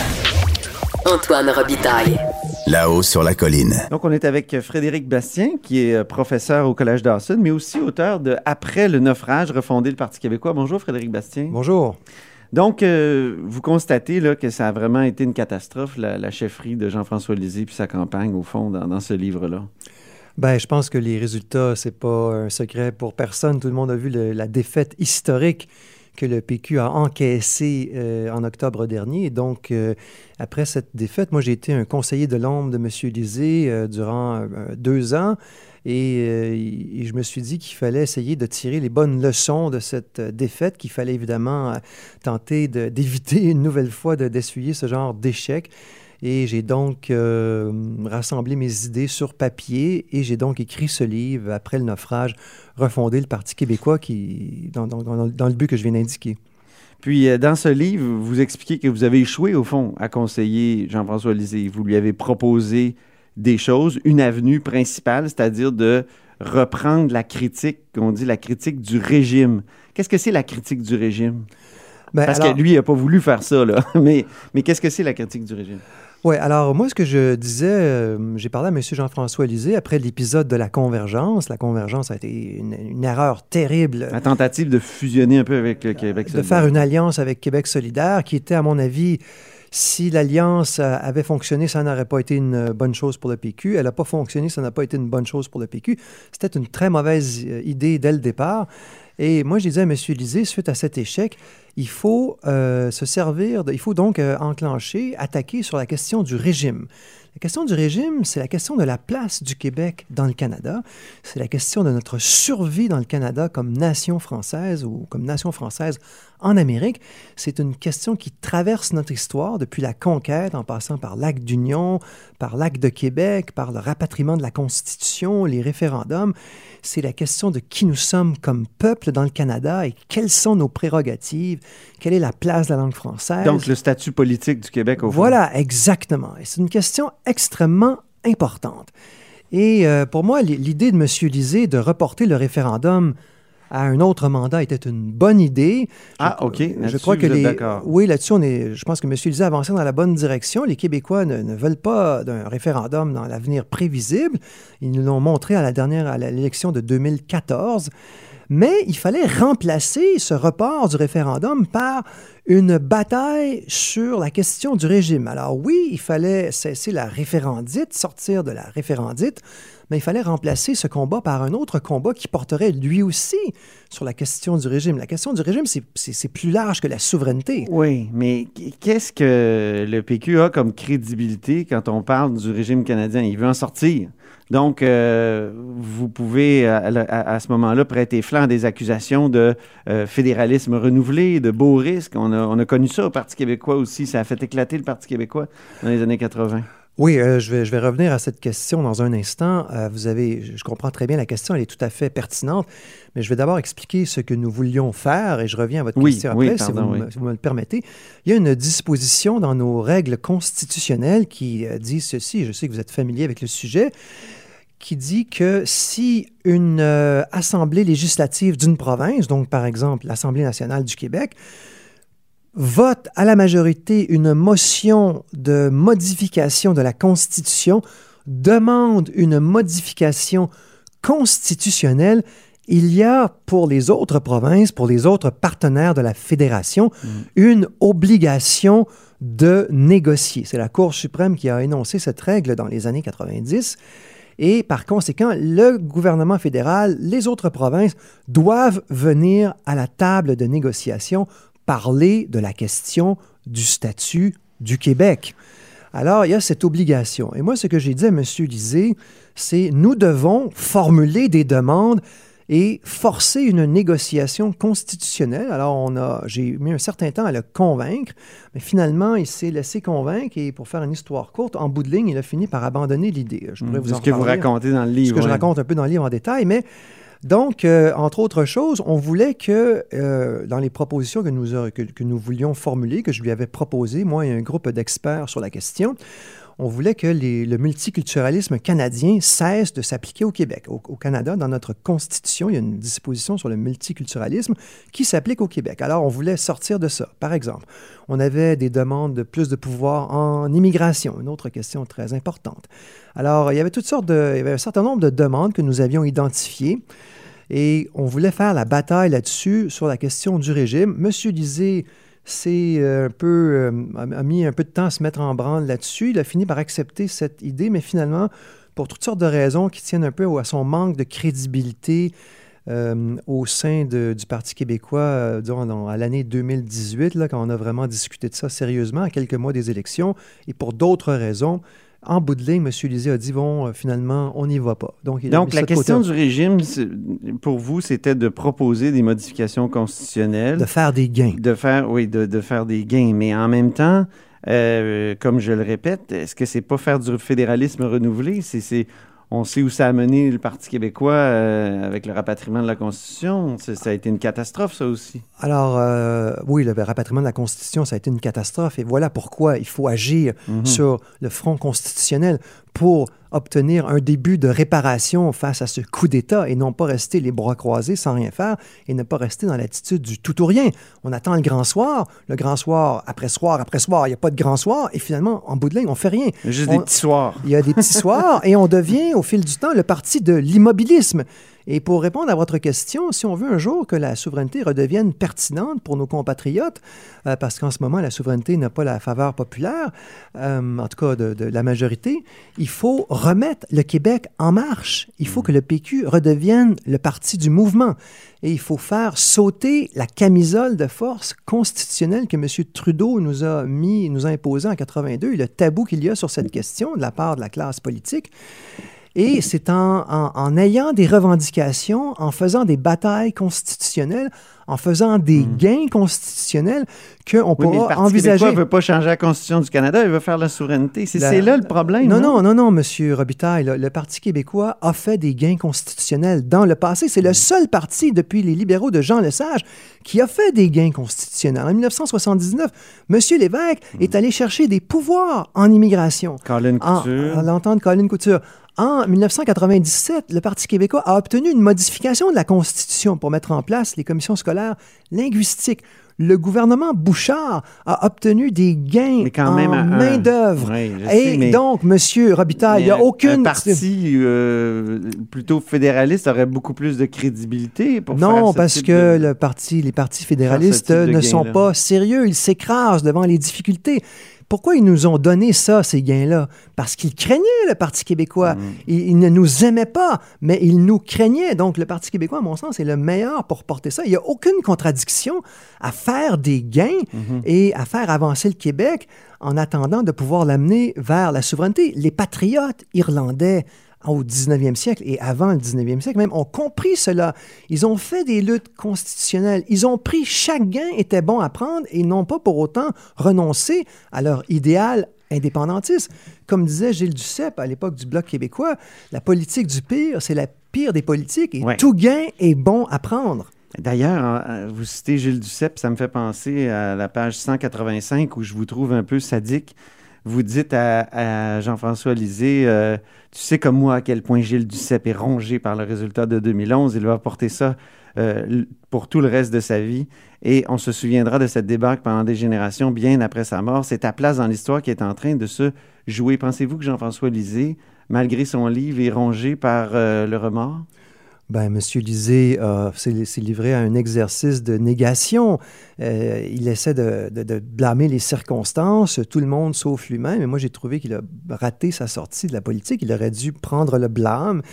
Antoine Robitaille. Là-haut sur la colline. Donc, on est avec Frédéric Bastien, qui est euh, professeur au Collège Dawson, mais aussi auteur de Après le naufrage, refonder le Parti québécois. Bonjour, Frédéric Bastien. Bonjour. Donc, euh, vous constatez là, que ça a vraiment été une catastrophe, la, la chefferie de Jean-François Lisée puis sa campagne, au fond, dans, dans ce livre-là. Ben, je pense que les résultats, c'est pas un secret pour personne. Tout le monde a vu le- la défaite historique que le PQ a encaissée euh, en octobre dernier. Donc, euh, après cette défaite, moi, j'ai été un conseiller de l'ombre de M. Lisée euh, durant deux ans. Et, je me suis dit qu'il fallait essayer de tirer les bonnes leçons de cette défaite, qu'il fallait évidemment tenter d'éviter une nouvelle fois de- d'essuyer ce genre d'échec. Et j'ai donc euh, rassemblé mes idées sur papier et j'ai donc écrit ce livre, Après le naufrage, Refonder le Parti québécois, qui, dans, dans- dans- dans le but que je viens d'indiquer. Puis, euh, dans ce livre, vous expliquez que vous avez échoué, au fond, à conseiller Jean-François Lisée. Vous lui avez proposé des choses, une avenue principale, c'est-à-dire de reprendre la critique, qu'on dit la critique du régime. Qu'est-ce que c'est la critique du régime? Ben, Parce alors- que lui, il n'a pas voulu faire ça, là. Mais, mais qu'est-ce que c'est la critique du régime? Oui, alors moi, ce que je disais, euh, j'ai parlé à M. Jean-François Lisée après l'épisode de la convergence. La convergence a été une, une erreur terrible. La tentative de fusionner un peu avec le Québec de solidaire. faire une alliance avec Québec solidaire, qui était, à mon avis, si l'alliance euh, avait fonctionné, ça n'aurait pas été une euh, bonne chose pour le PQ. Elle n'a pas fonctionné, ça n'a pas été une bonne chose pour le PQ. C'était une très mauvaise euh, idée dès le départ. Et moi, je disais à M. Lisée, suite à cet échec, il faut euh, se servir, il faut donc euh, enclencher, attaquer sur la question du régime. La question du régime, c'est la question de la place du Québec dans le Canada. C'est la question de notre survie dans le Canada comme nation française ou comme nation française en Amérique. C'est une question qui traverse notre histoire depuis la conquête, en passant par l'acte d'union, par l'acte de Québec, par le rapatriement de la Constitution, les référendums. C'est la question de qui nous sommes comme peuple dans le Canada et quelles sont nos prérogatives, quelle est la place de la langue française. Donc, le statut politique du Québec, au fond. Voilà, exactement. Et c'est une question extrêmement importante. Et euh, pour moi, l'idée de M. Lisée de reporter le référendum à un autre mandat était une bonne idée. Ah, Je- OK. Je Là-dessus, crois que vous les. Oui, là-dessus, on est. Je pense que M. Lisée a avancé dans la bonne direction. Les Québécois ne, ne veulent pas d'un référendum dans l'avenir prévisible. Ils nous l'ont montré à la dernière, à l'élection de 2014. Mais il fallait remplacer ce report du référendum par une bataille sur la question du régime. Alors oui, il fallait cesser la référendite, sortir de la référendite, mais il fallait remplacer ce combat par un autre combat qui porterait lui aussi sur la question du régime. La question du régime, c'est- plus large que la souveraineté. Oui, mais qu'est-ce que le PQ a comme crédibilité quand on parle du régime canadien? Il veut en sortir. Donc, euh, vous pouvez, à ce moment-là, prêter flanc à des accusations de euh, fédéralisme renouvelé, de beaux risques. On a, on a connu ça au Parti québécois aussi. Ça a fait éclater le Parti québécois dans les années 80. Oui, euh, je, vais, je vais revenir à cette question dans un instant. Euh, vous avez, je comprends très bien la question, elle est tout à fait pertinente, mais je vais d'abord expliquer ce que nous voulions faire et je reviens à votre Oui, question oui, après, si, vous, me- oui. si vous me le permettez. Il y a une disposition dans nos règles constitutionnelles qui euh, dit ceci, je sais que vous êtes familier avec le sujet, qui dit que si une assemblée législative d'une province, donc par exemple l'Assemblée nationale du Québec, vote à la majorité une motion de modification de la Constitution, demande une modification constitutionnelle, il y a pour les autres provinces, pour les autres partenaires de la fédération, une obligation de négocier. C'est la Cour suprême qui a énoncé cette règle dans les années 90. Et par conséquent, le gouvernement fédéral, les autres provinces doivent venir à la table de négociation parler de la question du statut du Québec. Alors, il y a cette obligation. Et moi, ce que j'ai dit à M. Lisée, c'est nous devons formuler des demandes et forcer une négociation constitutionnelle. Alors, on a, j'ai mis un certain temps à le convaincre, mais finalement, il s'est laissé convaincre et pour faire une histoire courte, en bout de ligne, il a fini par abandonner l'idée. Je pourrais Mm, vous en ce que vous racontez dans le Ce livre, que je raconte un peu dans le livre en détail, mais donc, euh, entre autres choses, on voulait que, euh, dans les propositions que nous, que, nous voulions formuler, que je lui avais proposé, moi et un groupe d'experts sur la question, on voulait que le multiculturalisme canadien cesse de s'appliquer au Québec. Au, au Canada, dans notre constitution, il y a une disposition sur le multiculturalisme qui s'applique au Québec. Alors, on voulait sortir de ça. Par exemple, on avait des demandes de plus de pouvoir en immigration, une autre question très importante. Alors, il y avait de... Il y avait un certain nombre de demandes que nous avions identifiées et on voulait faire la bataille là-dessus sur la question du régime. Monsieur Lisée s'est euh, un peu, euh, a mis un peu de temps à se mettre en branle là-dessus. Il a fini par accepter cette idée, mais finalement, pour toutes sortes de raisons qui tiennent un peu à son manque de crédibilité euh, au sein du Parti québécois, disons, à l'année 2018, là, quand on a vraiment discuté de ça sérieusement, à quelques mois des élections, et pour d'autres raisons, en bout de ligne, M. Lisée a dit, bon, euh, finalement, on n'y va pas. Donc, il Donc, la question du régime, pour vous, c'était de proposer des modifications constitutionnelles. De faire des gains. De faire, oui, de, de faire des gains. Mais en même temps, euh, comme je le répète, est-ce que c'est pas faire du fédéralisme renouvelé? C'est- on sait où ça a mené le Parti québécois euh, avec le rapatriement de la Constitution. Ça a été une catastrophe, ça aussi. Alors, euh, oui, le rapatriement de la Constitution, ça a été une catastrophe. Et voilà pourquoi il faut agir Mhm. sur le front constitutionnel pour obtenir un début de réparation face à ce coup d'État et non pas rester les bras croisés sans rien faire et ne pas rester dans l'attitude du tout ou rien. On attend le grand soir, le grand soir, après soir, après soir, il n'y a pas de grand soir et finalement, en bout de ligne, on fait rien. Juste On- des petits soirs. il y a des petits soirs et on devient au fil du temps le parti de l'immobilisme. Et pour répondre à votre question, si on veut un jour que la souveraineté redevienne pertinente pour nos compatriotes, euh, parce qu'en ce moment la souveraineté n'a pas la faveur populaire, euh, en tout cas de, de la majorité, il faut remettre le Québec en marche. Il faut que le PQ redevienne le parti du mouvement. Et il faut faire sauter la camisole de force constitutionnelle que M. Trudeau nous a mis, nous a imposé en 82, et le tabou qu'il y a sur cette question de la part de la classe politique. Et c'est en, en- en ayant des revendications, en faisant des batailles constitutionnelles, en faisant des gains constitutionnels, qu'on Hmm. Oui, mais le pourra Parti envisager. québécois ne veut pas changer la Constitution du Canada, il veut faire la souveraineté. C'est, La- là le problème. Non, non, non, non, Monsieur Robitaille. Le, le Parti québécois a fait des gains constitutionnels dans le passé. C'est le seul parti depuis les libéraux de Jean Lesage qui a fait des gains constitutionnels. En 1979, Monsieur Lévesque est allé chercher des pouvoirs en immigration. Colin En- Couture. À l'entendre Colin Couture. En 1997, le Parti québécois a obtenu une modification de la Constitution pour mettre en place les commissions scolaires linguistiques. Le gouvernement Bouchard a obtenu des gains Mais quand en même, un- main-d'œuvre. Oui, Et sais, donc, Monsieur Robitaille, il n'y a aucune... Un parti euh, plutôt fédéraliste aurait beaucoup plus de crédibilité pour faire Non, ce parce type que de- le parti, les partis fédéralistes ne sont pas sérieux. Ils s'écrasent devant les difficultés. Pourquoi ils nous ont donné ça, ces gains-là? Parce qu'ils craignaient le Parti québécois. Mm. Ils, ils ne nous aimaient pas, mais ils nous craignaient. Donc, le Parti québécois, à mon sens, est le meilleur pour porter ça. Il n'y a aucune contradiction à faire des gains Mm-hmm. et à faire avancer le Québec en attendant de pouvoir l'amener vers la souveraineté. Les patriotes irlandais au 19e siècle et avant le 19e siècle même ont compris cela. Ils ont fait des luttes constitutionnelles. Ils ont pris chaque gain était bon à prendre et n'ont pas pour autant renoncé à leur idéal indépendantiste. Comme disait Gilles Duceppe à l'époque du Bloc québécois, la politique du pire, c'est la pire des politiques et Ouais. tout gain est bon à prendre. D'ailleurs, hein, vous citez Gilles Duceppe, ça me fait penser à la page 185 où je vous trouve un peu sadique. Vous dites à, Jean-François Lisée, euh, tu sais comme moi à quel point Gilles Duceppe est rongé par le résultat de 2011. Il va porter ça euh, pour tout le reste de sa vie. Et on se souviendra de cette débarque pendant des générations, bien après sa mort. C'est ta place dans l'histoire qui est en train de se jouer. Pensez-vous que Jean-François Lisée, malgré son livre, est rongé par euh, le remords? Ben, M. Lisée euh, s'est livré à un exercice de négation. Euh, il essaie de, de- blâmer les circonstances, tout le monde sauf lui-même. Et moi, j'ai trouvé qu'il a raté sa sortie de la politique. Il aurait dû prendre le blâme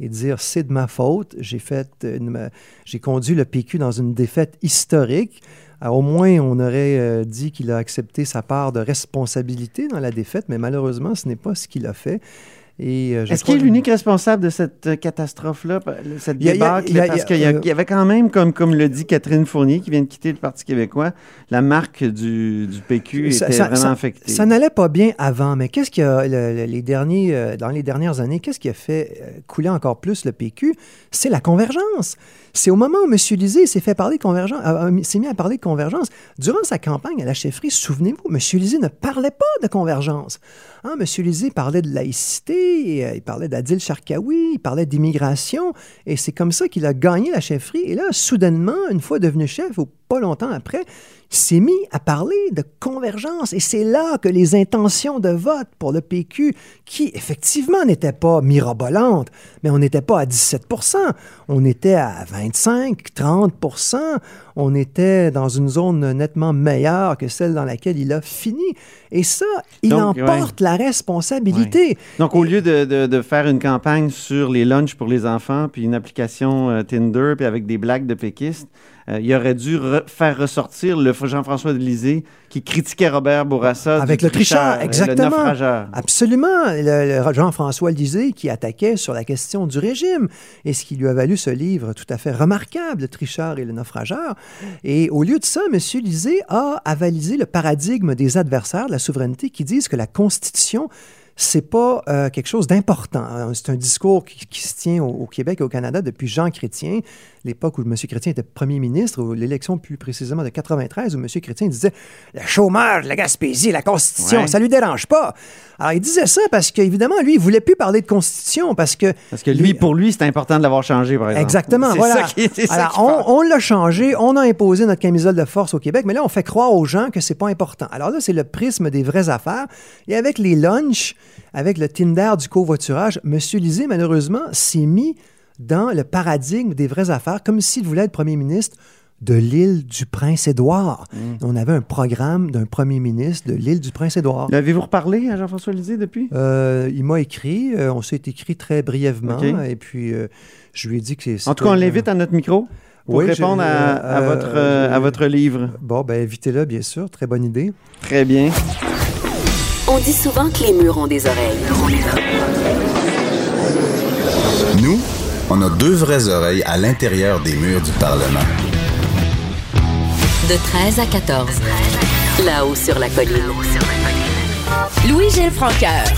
et dire c'est de ma faute. J'ai fait, j'ai conduit le PQ dans une défaite historique. Alors, au moins, on aurait euh, dit qu'il a accepté sa part de responsabilité dans la défaite, mais malheureusement, ce n'est pas ce qu'il a fait. Euh, Est-ce qu'il est que- l'unique responsable de cette euh, catastrophe-là, cette débâcle? parce qu'il y, il y avait quand même, comme, comme le dit Catherine Fournier, qui vient de quitter le Parti québécois, la marque du, du PQ Ça- était ça- vraiment ça- affectée. Ça n'allait pas bien avant, mais qu'est-ce qui a, le- le- les derniers, euh, dans les dernières années, qu'est-ce qui a fait euh, couler encore plus le PQ? C'est la convergence. C'est au moment où M. Lisée s'est fait parler de convergence, euh, euh, s'est mis à parler de convergence. Durant sa campagne à la chefferie, souvenez-vous, M. Lisée ne parlait pas de convergence. Hein, M. Parlait de laïcité, euh, il parlait d'Adil Sharkawi, il parlait d'immigration, et c'est comme ça qu'il a gagné la chefferie. Et là, soudainement, une fois devenu chef, ou pas longtemps après, il s'est mis à parler de convergence. Et c'est là que les intentions de vote pour le PQ, qui effectivement n'étaient pas mirobolantes, mais on n'était pas à 17% on était à 25, 30% on était dans une zone nettement meilleure que celle dans laquelle il a fini. Et ça, il Donc, en ouais. porte la responsabilité. Donc, au lieu de, de- de faire une campagne sur les lunchs pour les enfants, puis une application euh, Tinder, puis avec des blagues de péquistes, euh, il aurait dû re- faire ressortir le Jean-François Lisée qui critiquait Robert Bourassa Avec le tricheur, euh, Le exactement. naufrageur. Absolument. Le- le Jean-François Lisée qui attaquait sur la question du régime et ce qui lui a valu ce livre tout à fait remarquable, Le tricheur et le naufrageur. Et au lieu de ça, M. Lisée a avalisé le paradigme des adversaires de la souveraineté qui disent que la Constitution c'est pas euh, quelque chose d'important. Euh, C'est un discours qui, qui se tient au, au Québec et au Canada depuis Jean Chrétien, l'époque où M. Chrétien était premier ministre, ou l'élection plus précisément de 93, où M. Chrétien disait le chômage, la Gaspésie, la Constitution, Ouais. ça lui dérange pas. Alors il disait ça parce qu'évidemment, lui, il voulait plus parler de Constitution parce que. Parce que lui, pour lui, c'est important de l'avoir changé, par exemple. Exactement, voilà. ça qui- ça Alors, passe. on, on l'a changé, on a imposé notre camisole de force au Québec, mais là, on fait croire aux gens que c'est pas important. Alors là, c'est le prisme des vraies affaires. Et avec les lunchs, avec le Tinder du covoiturage, M. Lisée, malheureusement, s'est mis dans le paradigme des vraies affaires, comme s'il voulait être premier ministre de l'île du Prince-Édouard. Mm. On avait un programme d'un premier ministre de l'île du Prince-Édouard. L'avez-vous reparlé à Jean-François Lisée depuis? Euh, il m'a écrit, euh, on s'est écrit très brièvement, et puis euh, je lui ai dit que c'est... En tout cas, on l'invite à notre micro pour Oui, répondre j'ai- à, à votre, à votre livre. Bon, ben invitez-le, bien sûr. Très bonne idée. Très bien. On dit souvent que les murs ont des oreilles. Nous, on a deux vraies oreilles à l'intérieur des murs du Parlement. De 13 à 14. Là-haut sur la colline. Louis-Gilles Francaire.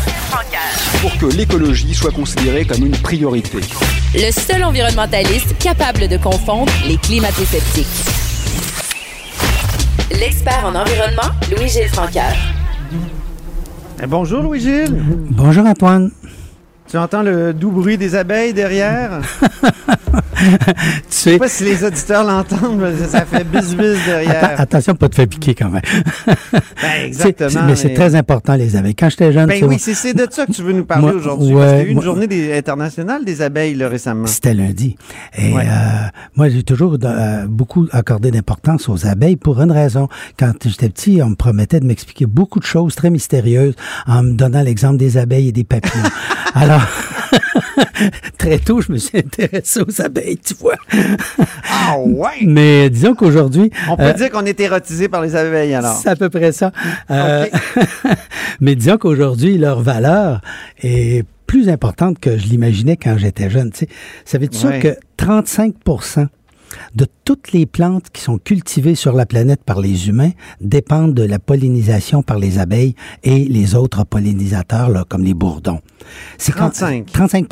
pour que l'écologie soit considérée comme une priorité. Le seul environnementaliste capable de confondre les climato-sceptiques. L'expert en environnement, Louis-Gilles Francaire. Eh, bonjour, Louis-Gilles. Bonjour Antoine. Tu entends le doux bruit des abeilles derrière? tu Je sais sais, pas si les auditeurs l'entendent, mais ça fait bis-bis derrière. atten- attention, pas te faire piquer quand même. Ben, exactement. Mais c'est très important, les abeilles. Quand j'étais jeune, Ben oui, c'est de ça que tu veux nous parler aujourd'hui. ouais, parce qu'il y a eu une moi- journée des- internationale des abeilles là, récemment. C'était lundi. Et Ouais. euh, moi, j'ai toujours euh, beaucoup accordé d'importance aux abeilles pour une raison. Quand j'étais petit, on me promettait de m'expliquer beaucoup de choses très mystérieuses en me donnant l'exemple des abeilles et des papillons. Alors, très tôt, je me suis intéressé aux abeilles, tu vois. Ah ouais! Mais disons qu'aujourd'hui... On peut euh, dire qu'on est érotisé par les abeilles alors. c'est à peu près ça. Euh, mais disons qu'aujourd'hui, leur valeur est plus importante que je l'imaginais quand j'étais jeune. Tu sais. Savais-tu ça Ouais. que 35 de toutes les plantes qui sont cultivées sur la planète par les humains dépendent de la pollinisation par les abeilles et les autres pollinisateurs, là, comme les bourdons. C'est quand- 35. 35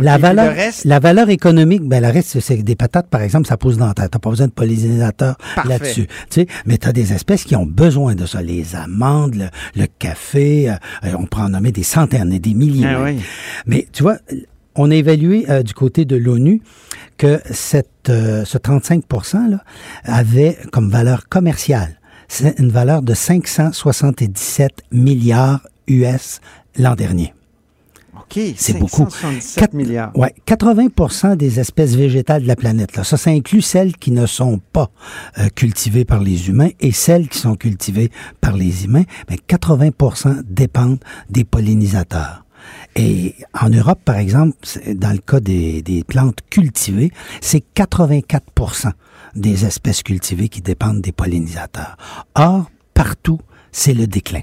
la, valeur, reste? la valeur économique, ben, le reste, c'est des patates, par exemple, ça pousse dans la terre. T'as pas besoin de pollinisateurs là-dessus. Tu sais, mais tu as des espèces qui ont besoin de ça. Les amandes, le, le café, euh, on peut en nommer des centaines et des milliers. Ah oui. Mais tu vois, on a évalué euh, du côté de l'ONU que cette, euh, ce 35 là, avait comme valeur commerciale c'est une valeur de 577 milliards US l'an dernier. OK, C'est beaucoup. 577 Quatre- milliards. Ouais, 80% des espèces végétales de la planète. Là. Ça, ça inclut celles qui ne sont pas euh, cultivées par les humains et celles qui sont cultivées par les humains. Mais 80% dépendent des pollinisateurs. Et en Europe, par exemple, dans le cas des, des plantes cultivées, c'est 84% des espèces cultivées qui dépendent des pollinisateurs. Or, partout, c'est le déclin.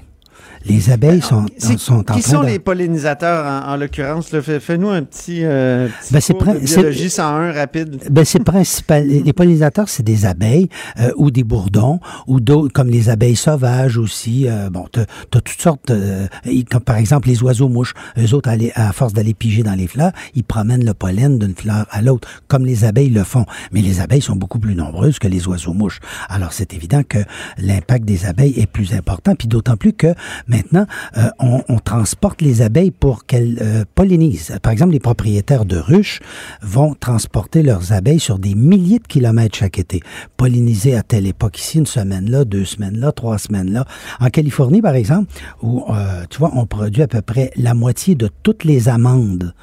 Les abeilles sont, C'est- sont en qui train sont de... les pollinisateurs en, en l'occurrence? Fais-nous un petit, euh, petit Ben, cours de biologie 101 rapide. Ben, c'est principal. Les pollinisateurs, c'est des abeilles euh, ou des bourdons ou d'autres, comme les abeilles sauvages aussi. Euh, bon, t'as as toutes sortes, euh, comme par exemple les oiseaux-mouches. Eux autres, à force d'aller piger dans les fleurs, ils promènent le pollen d'une fleur à l'autre, comme les abeilles le font. Mais les abeilles sont beaucoup plus nombreuses que les oiseaux-mouches. Alors, c'est évident que l'impact des abeilles est plus important, puis d'autant plus que maintenant, euh, on, on transporte les abeilles pour qu'elles euh, pollinisent. Par exemple, les propriétaires de ruches vont transporter leurs abeilles sur des milliers de kilomètres chaque été, polliniser à telle époque ici, une semaine là, deux semaines là, trois semaines là. En Californie, par exemple, où, euh, tu vois, on produit à peu près la moitié de toutes les amandes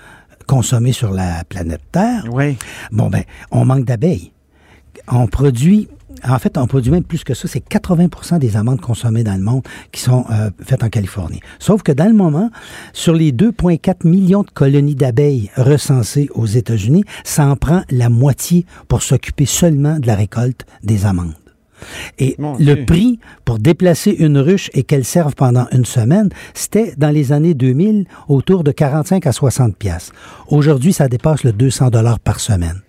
consommées sur la planète Terre. Oui. Bon, ben, on manque d'abeilles. On produit, en fait, on produit même plus que ça. C'est 80% des amandes consommées dans le monde qui sont euh, faites en Californie. Sauf que dans le moment, sur les 2,4 millions de colonies d'abeilles recensées aux États-Unis, ça en prend la moitié pour s'occuper seulement de la récolte des amandes. Et le prix pour déplacer une ruche et qu'elle serve pendant une semaine, c'était dans les années 2000 autour de 45 à 60 pièces. Aujourd'hui, ça dépasse le 200 dollars par semaine.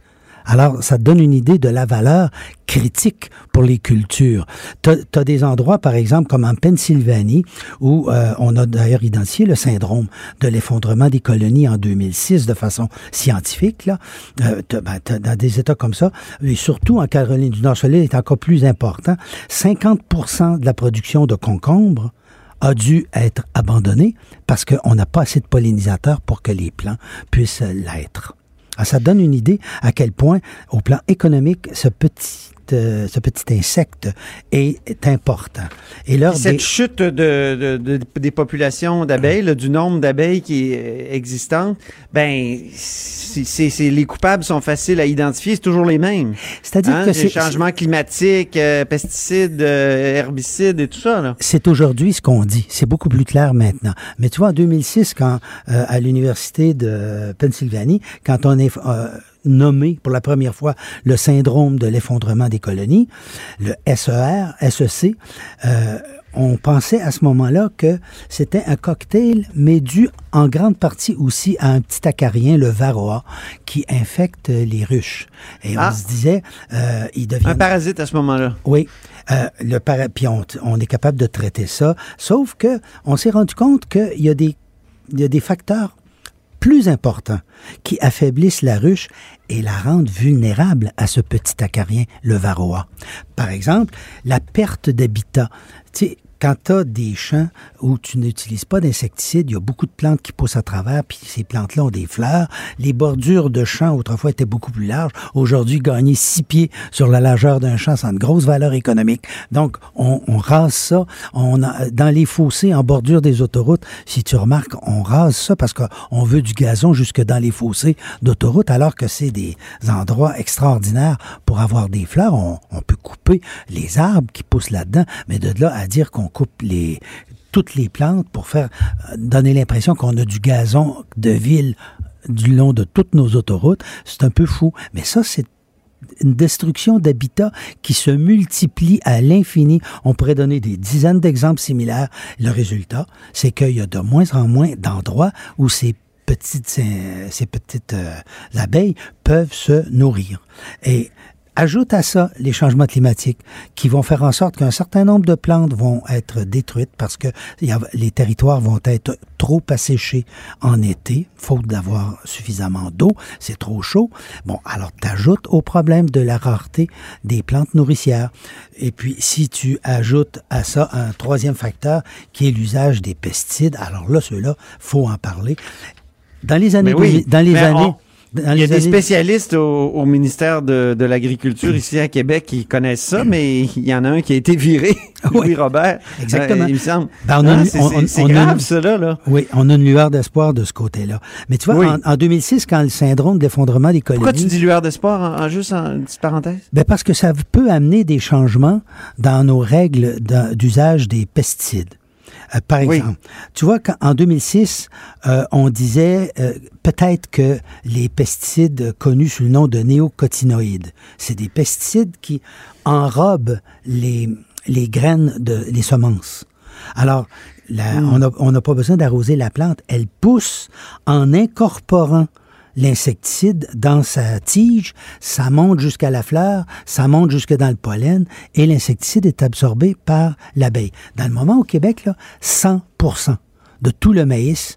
Alors, ça donne une idée de la valeur critique pour les cultures. Tu as, des endroits, par exemple, comme en Pennsylvanie, où euh, on a d'ailleurs identifié le syndrome de l'effondrement des colonies en 2006 de façon scientifique. Là. Euh, ben, dans des États comme ça, et surtout en Caroline du Nord, celui est encore plus important. 50% de la production de concombres a dû être abandonnée parce qu'on n'a pas assez de pollinisateurs pour que les plants puissent l'être. Ah, Ça donne une idée à quel point, au plan économique, ce petit, euh, ce petit insecte est important. Et leur Cette des- chute de, de- de- des populations d'abeilles, là, du nombre d'abeilles qui est euh, existante, ben, c'est, les coupables sont faciles à identifier, c'est toujours les mêmes. C'est-à-dire Hein, que les c'est- changements climatiques, euh, pesticides, euh, herbicides et tout ça. Là. C'est aujourd'hui ce qu'on dit. C'est beaucoup plus clair maintenant. Mais tu vois, en 2006, quand euh, à l'université de Pennsylvanie, quand on est euh, nommé pour la première fois le syndrome de l'effondrement des colonies, le SER, SEC, euh, on pensait à ce moment-là que c'était un cocktail, mais dû en grande partie aussi à un petit acarien, le varroa, qui infecte les ruches. Et Ah. on se disait, euh, il devient... Un parasite à ce moment-là. Oui. Euh, le para- puis on, on est capable de traiter ça. Sauf que on s'est rendu compte qu'il y a des, il y a des facteurs plus importants qui affaiblissent la ruche et la rendent vulnérable à ce petit acarien, le varroa. Par exemple, la perte d'habitat. Quand tu as des champs où tu n'utilises pas d'insecticides, il y a beaucoup de plantes qui poussent à travers, puis ces plantes-là ont des fleurs. Les bordures de champs, autrefois, étaient beaucoup plus larges. Aujourd'hui, gagner six pieds sur la largeur d'un champ, ça a une grosse valeur économique. Donc, on, on rase ça. On a, dans les fossés, en bordure des autoroutes, si tu remarques, on rase ça parce qu'on veut du gazon jusque dans les fossés d'autoroute, alors que c'est des endroits extraordinaires pour avoir des fleurs. On, on peut couper les arbres qui poussent là-dedans, mais de là à dire qu'on coupe les toutes les plantes pour faire euh, donner l'impression qu'on a du gazon de ville du long de toutes nos autoroutes, c'est un peu fou. Mais ça, c'est une destruction d'habitats qui se multiplie à l'infini. On pourrait donner des dizaines d'exemples similaires. Le résultat, c'est qu'il y a de moins en moins d'endroits où ces petites, ces petites euh, abeilles peuvent se nourrir. Et Ajoute à ça les changements climatiques qui vont faire en sorte qu'un certain nombre de plantes vont être détruites parce que les territoires vont être trop asséchés en été, faute d'avoir suffisamment d'eau, c'est trop chaud. Bon, alors t'ajoutes au problème de la rareté des plantes nourricières. Et puis, si tu ajoutes à ça un troisième facteur qui est l'usage des pesticides, alors là, ceux-là, faut en parler. Dans les années... Oui, dans les années... On... Il y a des années... spécialistes au, au, ministère de, de l'Agriculture ici à Québec qui connaissent ça, mais il y en a un qui a été viré, Louis oui, Robert. Exactement. Euh, il me semble. Ben, c'est grave, une, ça, là, Oui, on a une lueur d'espoir de ce côté-là. Mais tu vois, oui. en, en, 2006, quand le syndrome de l'effondrement des colonies... Pourquoi tu dis lueur d'espoir, en, en, juste en petite parenthèse? Ben parce que ça peut amener des changements dans nos règles d'usage des pesticides. Euh, par exemple, oui. tu vois qu'en 2006, euh, on disait euh, peut-être que les pesticides connus sous le nom de néocotinoïdes, c'est des pesticides qui enrobent les, les graines de les semences. Alors, la, mm. on n'a pas besoin d'arroser la plante, elle pousse en incorporant l'insecticide dans sa tige, ça monte jusqu'à la fleur, ça monte jusque dans le pollen et l'insecticide est absorbé par l'abeille. Dans le moment au Québec, là, 100% de tout le maïs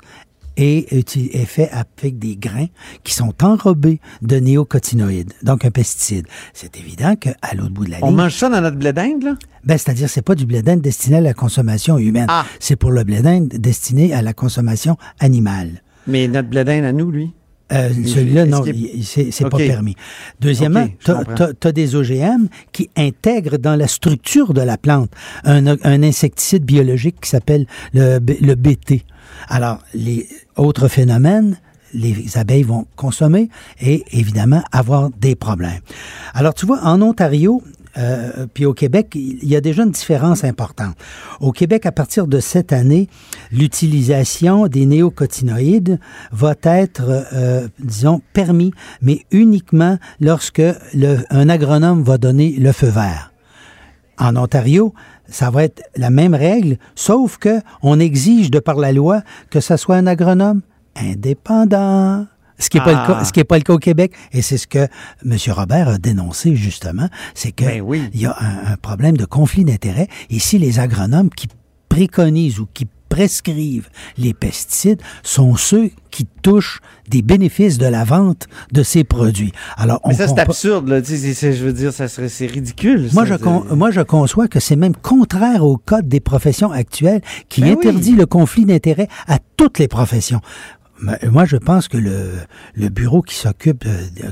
est, est, fait avec des grains qui sont enrobés de néocotinoïdes, donc un pesticide. C'est évident qu'à l'autre bout de la ligne... On mange ça dans notre blé d'Inde, là? Ben, c'est-à-dire, c'est pas du blé d'Inde destiné à la consommation humaine. Ah. C'est pour le blé d'Inde destiné à la consommation animale. Mais notre blé d'Inde à nous, lui? Euh, Celui-là, non, c'est okay. pas permis. Deuxièmement, okay, tu as, des OGM qui intègrent dans la structure de la plante un, un insecticide biologique qui s'appelle le, le BT. Alors, les autres phénomènes, les abeilles vont consommer et évidemment avoir des problèmes. Alors, tu vois, en Ontario, euh, puis au Québec, il y a déjà une différence importante. Au Québec, à partir de cette année, l'utilisation des néocotinoïdes va être, euh, disons, permis, mais uniquement lorsque un agronome va donner le feu vert. En Ontario, ça va être la même règle, sauf que on exige de par la loi que ce soit un agronome indépendant. Ce qui n'est ah. pas, le pas le cas au Québec. Et c'est ce que M. Robert a dénoncé, justement. C'est qu'il ben oui. y a un, un problème de conflit d'intérêts. Ici, les agronomes qui préconisent ou qui prescrivent les pesticides sont ceux qui touchent des bénéfices de la vente de ces produits. Alors, Mais ça, c'est absurde, là. C est, c est, je veux dire, ça serait, c'est ridicule. Moi, je, con, moi, je conçois que c'est même contraire au code des professions actuelles qui Ben interdit oui. le conflit d'intérêts à toutes les professions. Moi, je pense que le, le bureau qui s'occupe de,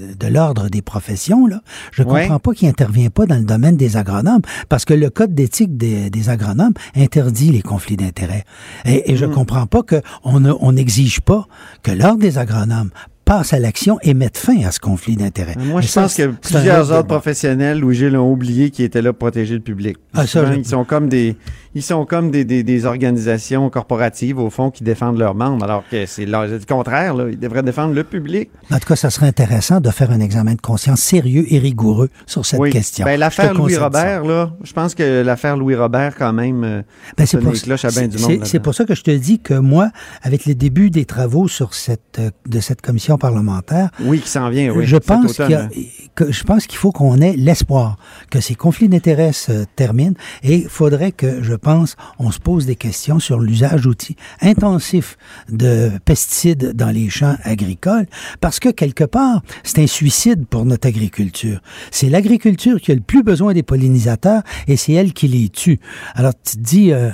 de, de l'ordre des professions, là, je ne Ouais. comprends pas qu'il intervient pas dans le domaine des agronomes, parce que le code d'éthique des, des agronomes interdit les conflits d'intérêts. Et, et je Mm. comprends pas qu'on ne- on n'exige pas que l'ordre des agronomes passe à l'action et mette fin à ce conflit d'intérêts. Moi, Mais je ça, pense que plusieurs autre ordres débat. professionnels, Louis-Gilles, ont oublié qu'ils étaient là pour protéger le public. Ah, ça, Souvent, je- Ils sont comme des, ils sont comme des, des, des organisations corporatives, au fond, qui défendent leurs membres, alors que c'est le contraire, là. Ils devraient défendre le public. En tout cas, ça serait intéressant de faire un examen de conscience sérieux et rigoureux sur cette oui. question. Ben, l'affaire te Louis concède Robert, là, je pense que l'affaire Louis Robert, quand même, euh, Ben, c'est pour, c'est pour ça que je te dis que moi, avec le début des travaux sur cette, euh, de cette commission parlementaire. Oui, qui s'en vient, oui. Je pense qu'il que je pense qu'il faut qu'on ait l'espoir que ces conflits d'intérêts se terminent et il faudrait que, je pense, on se pose des questions sur l'usage outil intensif de pesticides dans les champs agricoles parce que quelque part, c'est un suicide pour notre agriculture. C'est l'agriculture qui a le plus besoin des pollinisateurs et c'est elle qui les tue. Alors tu te dis euh,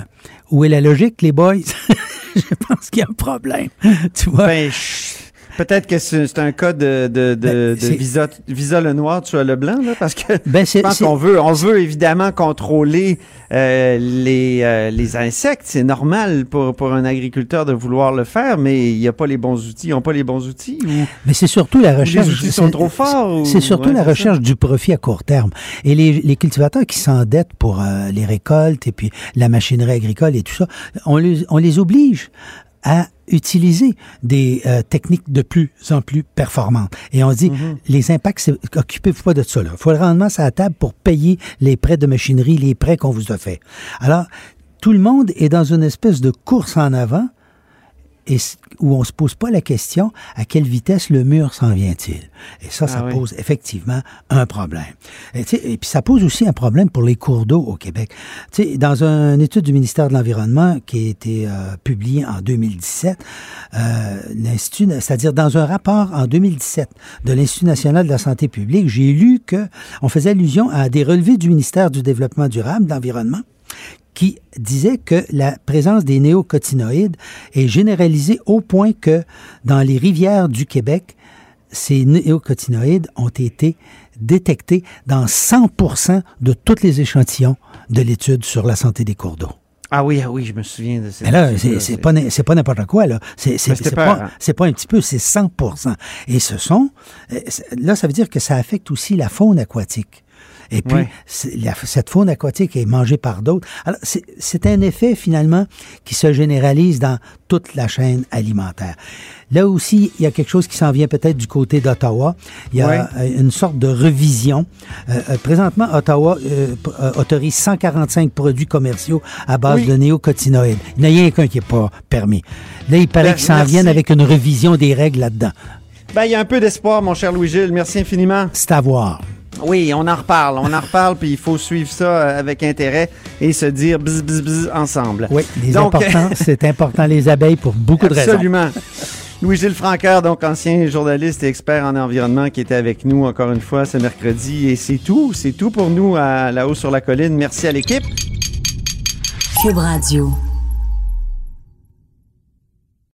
où est la logique, les boys? Je pense qu'il y a un problème. Tu vois? Ben, je- Peut-être que c'est un cas de, de, de, de c'est- visa, visa le noir, tu as le blanc, là, parce que Ben, je c'est- pense qu'on veut, on veut évidemment contrôler euh, les, euh, les insectes. C'est normal pour, pour un agriculteur de vouloir le faire, mais il n'y a pas les bons outils. Ils n'ont pas les bons outils. Ou... Mais c'est surtout la Ou recherche. les outils sont trop forts. ou- C'est surtout ouais, la recherche du profit à court terme. Et les, les cultivateurs qui s'endettent pour euh, les récoltes et puis la machinerie agricole et tout ça, on les, on les oblige à utiliser des euh, techniques de plus en plus performantes. Et on dit, Mm-hmm. les impacts, c'est- occupez-vous pas de ça. Il faut le rendement à la table pour payer les prêts de machinerie, les prêts qu'on vous a fait. Alors, tout le monde est dans une espèce de course en avant et où on se pose pas la question à quelle vitesse le mur s'en vient-il? Et ça, ça Ah oui. pose effectivement un problème. Et, et puis ça pose aussi un problème pour les cours d'eau au Québec. Tu sais, dans une étude du ministère de l'Environnement qui a été euh, publiée en 2017, euh, l'Institut, c'est-à-dire dans un rapport en 2017 de l'Institut national de la santé publique, j'ai lu que on faisait allusion à des relevés du ministère du Développement durable, de l'Environnement, qui disait que la présence des néocotinoïdes est généralisée au point que dans les rivières du Québec, ces néocotinoïdes ont été détectés dans 100 de tous les échantillons de l'étude sur la santé des cours d'eau. Ah oui, ah oui, je me souviens de ça. Mais là, c'est pas, n'importe quoi, là. C'est pas, pas un petit peu, c'est 100% Et ce sont, euh, là, ça veut dire que ça affecte aussi la faune aquatique. Et puis, Ouais. c'est- la- cette faune aquatique est mangée par d'autres. Alors, c'est- un effet, finalement, qui se généralise dans toute la chaîne alimentaire. Là aussi, il y a quelque chose qui s'en vient peut-être du côté d'Ottawa. Il y a Ouais. euh, une sorte de revision. Euh, euh, présentement, Ottawa euh, autorise 145 produits commerciaux à base Oui. de néocotinoïdes. Il n'y a rien qu'un qui n'est pas permis. Là, il paraît Ben, qu'ils s'en viennent avec une révision des règles là-dedans. Ben, il y a un peu d'espoir, mon cher Louis-Gilles. Merci infiniment. C'est à voir. Oui, on en reparle. On en reparle, puis il faut suivre ça euh, avec intérêt et se dire bzz, bzz, bzz ensemble. Oui, les Donc, importants, c'est important les abeilles pour beaucoup de raisons. Absolument. Louis-Gilles Francaire, donc ancien journaliste et expert en environnement qui était avec nous encore une fois ce mercredi. Et c'est tout. C'est tout pour nous à La Haut sur la Colline. Merci à l'équipe. Cube Radio.